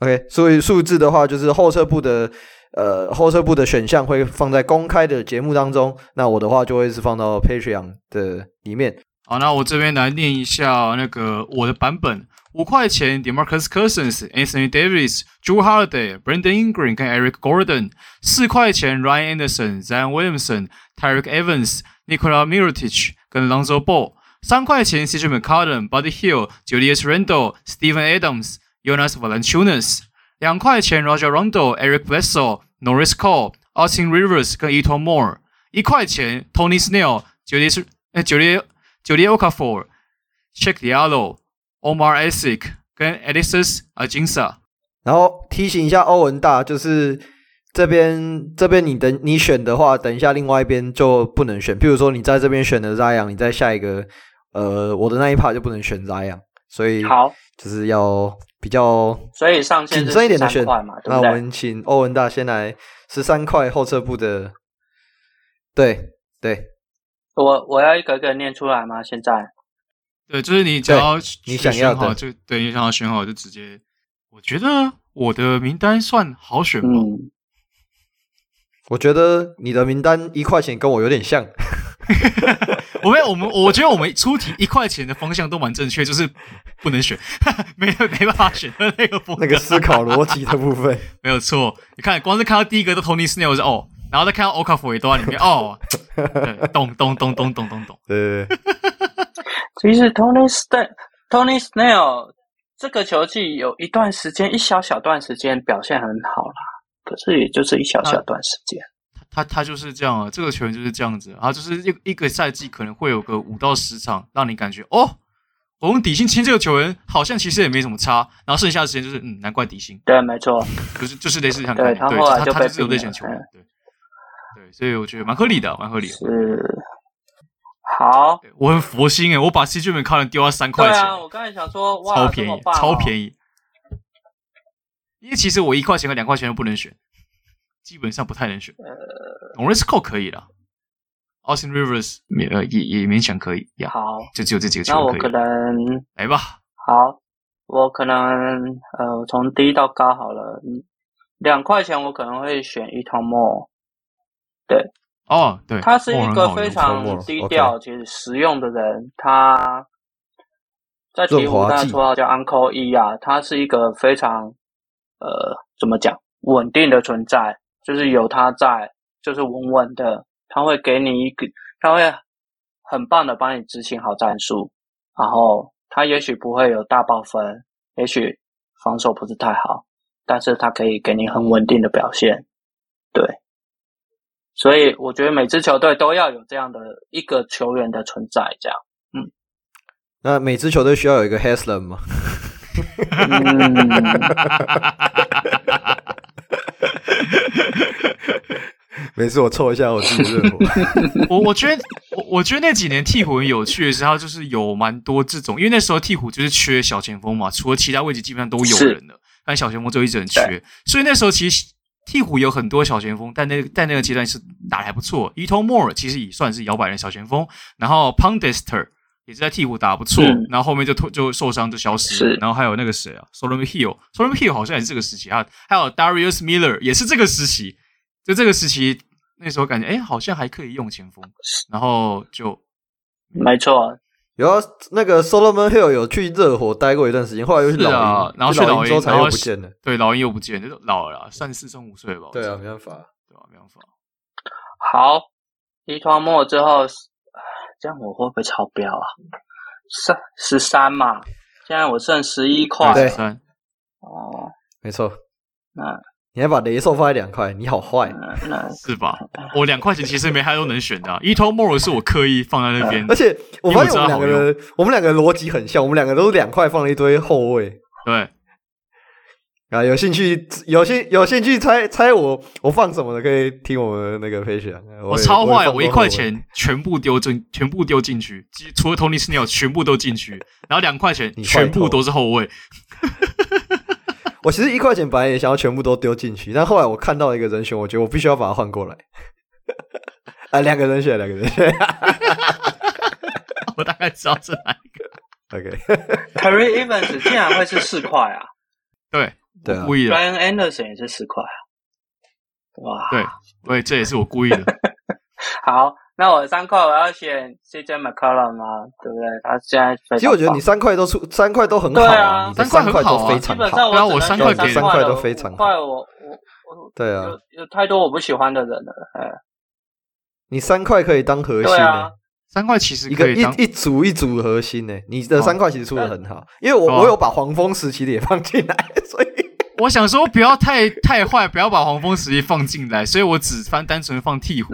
OK。所以数字的话，就是后撤步的呃后撤步的选项会放在公开的节目当中。那我的话就会是放到 Patreon 的里面。好，那我这边来念一下那个我的版本：五块钱，DeMarcus Cousins、Anthony Davis、Jrue Holiday、Brandon Ingram 跟 Eric Gordon；四块钱，Ryan Anderson、Zion Williamson、tyrek evans、Nikola Mirotic 跟 Lonzo Ball；三块钱，CJ McCollum、Buddy Hield、Julius Randle、Steven Adams。Jonas Valanciunas，两块钱 Roger Rondo、Eric Bledsoe、Norris Cole、Austin Rivers 跟 E'Twaun Moore，一块钱，Tony Snell、Julius 呃 Jahlil Jahlil Okafor、Cheick Diallo、Omar Asik 跟 Alexis Ajinça。然后提醒一下欧文大，就是这边这边你等你选的话，等一下另外一边就不能选。譬如说你在这边选的 Zion，你在下一个呃我的那一 part 就不能选 Zion，所以好就是要。比较所以上限谨慎一点的选块嘛，那我们请欧文大先来十三块后撤步的，对对，我我要一个一个念出来吗？现在，对，就是你只要你想要的，就对你想要选好就直接。我觉得我的名单算好选吗？嗯，我觉得你的名单一块钱跟我有点像。[laughs] 我没有，我们我觉得我们出题一块钱的方向都蛮正确，就是不能选，[laughs] 没有没办法选的那个部分，那个思考逻辑的部分没有错。你看，光是看到第一个的 Tony Snell 是哦，然后再看到 Okafor 也都在里面哦，咚咚咚咚咚咚咚。对，[laughs] 其实 Tony Snell Tony Snell 这个球技有一段时间，一小小段时间表现很好啦，可是也就是一小小段时间。他他就是这样啊，这个球员就是这样子，然后就是一一个赛季可能会有个五到十场，让你感觉哦，我用底薪签这个球员，好像其实也没什么差，然后剩下的时间就是嗯，难怪底薪。对，没错，[laughs] 就是就是类似像对，他后来就他就是有这些球员，对对，所以我觉得蛮合理的，蛮合理的。是，好，我很佛心诶，我把 CJ McCollum 丢到三块钱，啊，我刚才想说哇，超便宜，哦，超便宜，因为其实我一块钱和两块钱都不能选。基本上不太能选，呃，Norris Cole 可以了，Austin Rivers 勉呃也也勉强可以，呀，好，就只有这几个球员可以。那我可能来吧，好，我可能呃从低到高好了，两块钱我可能会选 E'Twaun Moore，对，哦，对，他是一个非常低调且实用的人，他在鹈鹕，他绰号叫 Uncle E 啊，他是一个非常呃怎么讲？稳定的存在，就是有他在，就是稳稳的，他会给你一个，他会很棒的帮你执行好战术，然后他也许不会有大爆分，也许防守不是太好，但是他可以给你很稳定的表现，对，所以我觉得每支球队都要有这样的一个球员的存在，这样，嗯，那每支球队需要有一个 Haslem 吗？[laughs] 没事，我凑一下我自己的热火。[laughs] 我我觉得，我我觉得那几年鹈鹕很有趣的是，他就是有蛮多这种，因为那时候鹈鹕就是缺小前锋嘛，除了其他位置基本上都有人了，但小前锋就一直很缺，所以那时候其实鹈鹕有很多小前锋，但那在那个阶段是打得还不错。E'Twaun Moore 其实也算是摇摆人小前锋，然后 Pondester。也是在替补打不错，嗯、然后后面就就受伤就消失了。然后还有那个谁啊，Solomon Hill，Solomon Hill 好像也是这个时期啊。还有 Darius Miller 也是这个时期，就这个时期那时候感觉哎，好像还可以用前锋。然后就没错，有啊，那个 Solomon Hill 有去热火待过一段时间，后来又去老鹰，啊、然后去老鹰之后才又不见了。对，老鹰又不见了，就老了啦，三十四、三十五岁吧。对啊，没办法，对啊，没办法。好，一团末之后。这样我会不会超标啊？三十三嘛，现在我剩十一块。对，哦，没错。那你还把雷兽放在两块，你好坏，那是吧？我两块钱其实没太多能选的。E'Twaun Moore 是我刻意放在那边，而且我发现我们两个人，我们两个逻辑很像，我们两个都是两块放了一堆后卫。对。啊，有兴趣有兴有兴趣猜猜我我放什么的，可以听我们那个分享。我超坏，我，一块钱全部丢进，全部丢进去，除了 Tony Snell 全部都进去，然后两块钱全部都是后卫。[laughs] 我其实一块钱本来也想要全部都丢进去，但后来我看到一个人选，我觉得我必须要把它换过来。[laughs] 啊，两个人选，两个人选，[laughs] 我大概知道是哪一个。OK，Perry Evans 竟然会是四块啊？对。对啊，故意的。Ryan Anderson 也是十块啊，哇！对，对，这也是我故意的。[laughs] 好，那我三块我要选 CJ McCollum 吗？对不对？他现在其实我觉得你三块都出，三块都很好啊，你的三块都非常好。然后我三块给三块都非常好。我我我对啊，有有太多我不喜欢的人了。哎，你三块可以当核心的，三块其实一个一一组一组核心呢。你的三块其实出的很好，因为我我有把黄蜂时期的也放进来，[laughs] 所以。我想说不要太太坏，不要把黄蜂实力放进来，所以我只翻单纯放鹈鹕，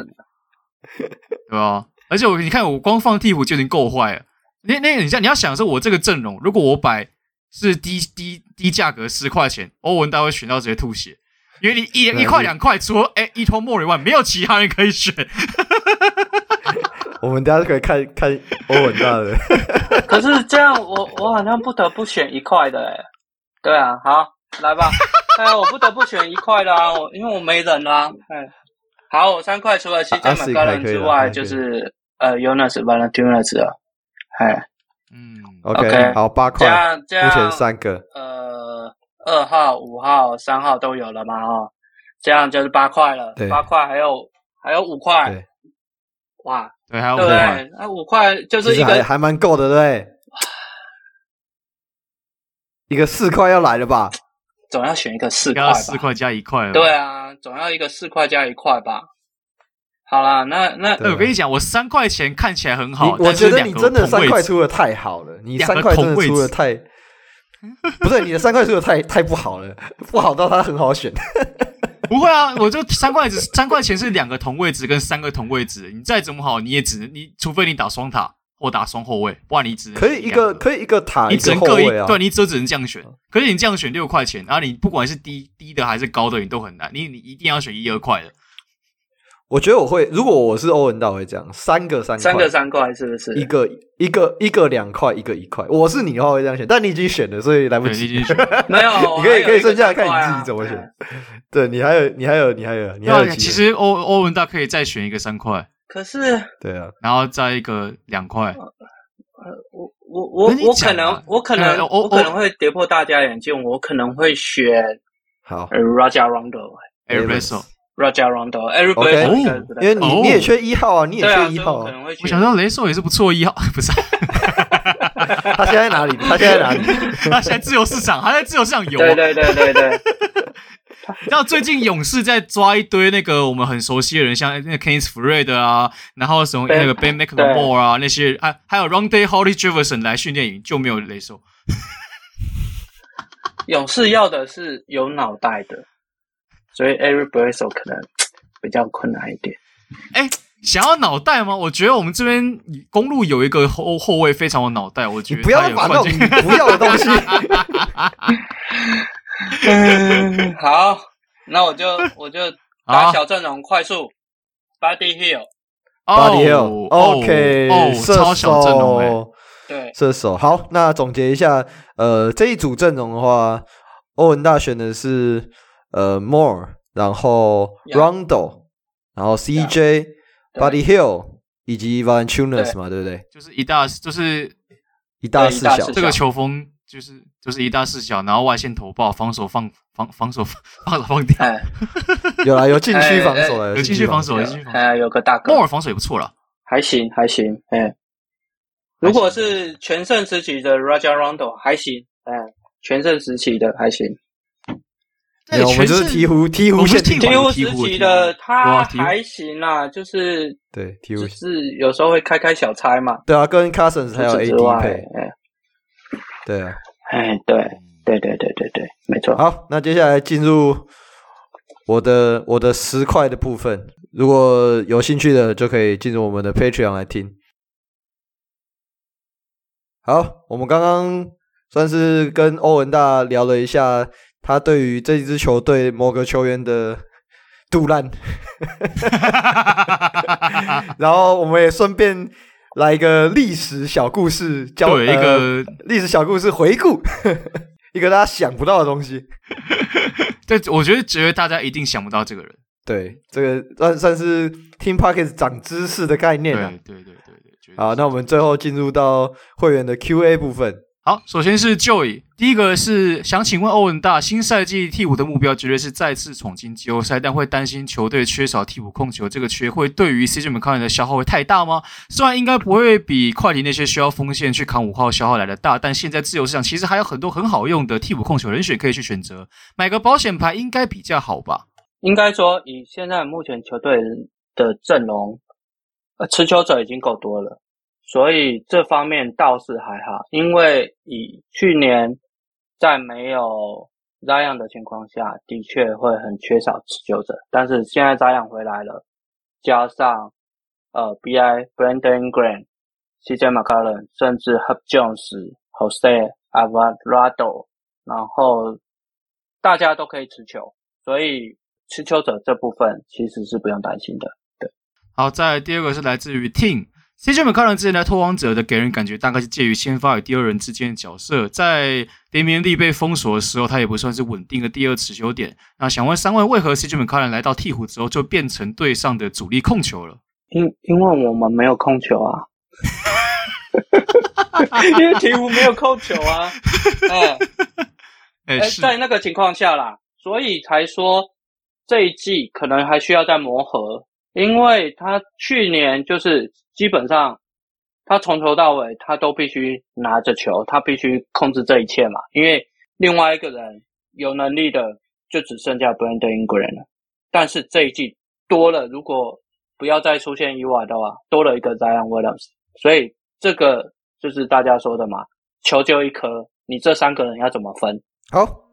对吧？而且我你看，我光放鹈鹕就已经够坏了。那那你像你要想说，我这个阵容，如果我摆是低低低价格十块钱，欧文大会选到直接吐血，因为你一一块两块，除了哎伊托莫里外，没有其他人可以选。[laughs] 我们大家可以看看欧文大的，[laughs] 可是这样我我好像不得不选一块的哎，对啊，好。来吧，哎呀，我不得不选一块的啊，我因为我没人啦。哎，好，我三块除了 CJ McCollum 之外，就是呃 Jonas Valanciunas 了。哎，嗯，OK，好，八块，这样目前三个，呃，二号、五号、三号都有了嘛？哦，这样就是八块了，八块还有还有五块，哇，对，还有五块，那五块就是一个还蛮够的，对，[laughs] 一个四块要来了吧？总要选一个四块吧，四块加一块。对啊，总要一个四块加一块吧。好啦，那那我跟你讲，我三块钱看起来很好，我觉得你真的三块出的太好了，你三块真的出的太，不对，你的三块出的太太不好了，不好到它很好选。[laughs] 不会啊，我就三块子，三块钱是两个同位置跟三个同位置，你再怎么好，你也只能你，除非你打双塔。或打双后卫，不然你只能可以一个可以一个塔，你只能各一对，你只只能这样选。可是你这样选六块钱，然后你不管是低低的还是高的，你都很难。你你一定要选一二块的。我觉得我会，如果我是欧文道会这样，三个三块，三个三块是不是？一个一个一个两块，一个一块。我是你的话会这样选，但你已经选了，所以来不及。[laughs] [laughs] 没有，你可以可以剩下看你自己怎么选。对你还有你还有你还有你还有，其实欧欧文大可以再选一个三块。可是，对啊，然后再一个两块。呃，我我我我可能我可能我可能会跌破大家眼镜，我可能会选好 Rondo，Eric Bledsoe，Rajon Rondo，Eric Bledsoe，因为你你也缺一号啊，你也缺一号啊。我想说雷兽也是不错一号，不是？[laughs] 他现在哪里？他现在哪里？[laughs] 他现在自由市场，他在自由市场游。对对对对对。[laughs] 你知道最近勇士在抓一堆那个我们很熟悉的人，像那个 Kenneth Faried 啊，然后什么那个 Ben McLemore 啊那些，还还有 Rondae Hollis-Jefferson 来训练营，就没有雷兽。[laughs] 勇士要的是有脑袋的，所以 Eric Bledsoe 可能比较困难一点。哎。想要脑袋吗？我觉得我们这边公路有一个后后卫非常有脑袋，我觉得不要把那种不要的东西。[laughs] 嗯，[laughs] 好，那我就我就打小阵容，快速。超小阵容哎，对，射手。好，那总结一下，呃，这一组阵容的话，欧文大选的是呃 Moore，然后 Rondo，然后 CJ。Buddy Hield 以及 Valanciunas 嘛，对不对？就是一大，就是一大四小。这个球风就是就是一大四小，然后外线投爆，防守放防防守放放掉。[laughs] 有啊，有禁区防守了，有禁区防守，有禁区防守。哎，有个大哥。莫尔防守也不错了，还行还行。哎，如果是全盛时期的 Rajon Rondo 还行，哎，全盛时期的还行。对，我们就是鹈鹕，鹈鹕是鹈鹕时期的，他还行啦，就是对，鹈鹕是有时候会开开小差嘛。对啊，跟 Cousins 还有 AD 配，哎，对啊，哎，对，对对对对对，没错。好，那接下来进入我的我的十块的部分，如果有兴趣的就可以进入我们的 Patreon 来听。好，我们刚刚算是跟欧文大聊了一下。他对于这支球队某个球员的杜烂，[laughs] 然后我们也顺便来一个历史小故事，教对、呃、一个历史小故事回顾，[laughs] 一个大家想不到的东西。[laughs] 对，我觉得觉得大家一定想不到这个人。对，这个算算是听 Pocket 长知识的概念啊。对对对对对。好，那我们最后进入到会员的 Q&A 部分。好，首先是 Joy，第一个是想请问欧文大，新赛季替补的目标绝对是再次闯进季后赛，但会担心球队缺少替补控球，这个缺会对于 CJ 门康的消耗会太大吗？虽然应该不会比快艇那些需要锋线去扛五号消耗来的大，但现在自由市场其实还有很多很好用的替补控球人选可以去选择，买个保险牌应该比较好吧？应该说，以现在目前球队的阵容，呃，持球者已经够多了。所以这方面倒是还好，因为以去年在没有 Zion 的情况下，的确会很缺少持球者。但是现在 Zion 回来了，加上呃 BI Brandon Ingram、CJ McCollum，甚至 Hub Jones、Jose Alvarado，然后大家都可以持球，所以持球者这部分其实是不用担心的。对，好，再来第二个是来自于 Team。CJ McCollum 之前来拓荒者的给人感觉大概是介于先发与第二人之间的角色，在联盟力被封锁的时候，他也不算是稳定的第二持球点。那想问三位，为何 CJ McCollum 来到鹈鹕之后就变成队上的主力控球了？因因为我们没有控球啊，因为鹈鹕没有控球啊，[laughs] 哎，在那个情况下啦，所以才说这一季可能还需要再磨合。因为他去年就是基本上，他从头到尾他都必须拿着球，他必须控制这一切嘛。因为另外一个人有能力的就只剩下 Brandon Ingram 了。但是这一季多了，如果不要再出现意外的话，多了一个 Zion Williams，所以这个就是大家说的嘛，球就一颗，你这三个人要怎么分？好。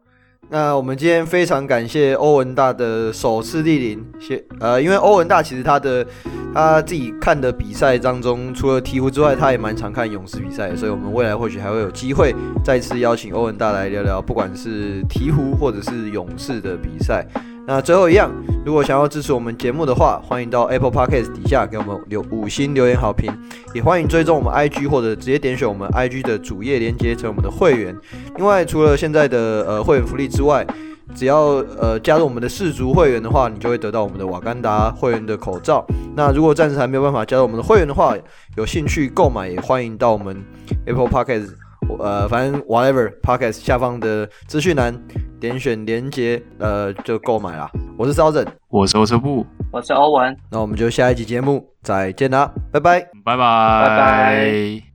那我们今天非常感谢欧文大的首次莅临，谢呃，因为欧文大其实他的他自己看的比赛当中，除了鹈鹕之外，他也蛮常看勇士比赛，所以我们未来或许还会有机会再次邀请欧文大来聊聊，不管是鹈鹕或者是勇士的比赛。那最后一样，如果想要支持我们节目的话，欢迎到 Apple Podcast 底下给我们留五星留言好评，也欢迎追踪我们 IG 或者直接点选我们 IG 的主页连接成我们的会员。另外，除了现在的呃会员福利之外，只要呃加入我们的世足会员的话，你就会得到我们的瓦甘达会员的口罩。那如果暂时还没有办法加入我们的会员的话，有兴趣购买也欢迎到我们 Apple Podcast，呃，反正 whatever Podcast 下方的资讯栏。点选连接，呃，就购买啦。我是 Southern，我是欧车布，我是欧文。那我们就下一集节目再见啦，拜拜，拜拜，拜拜。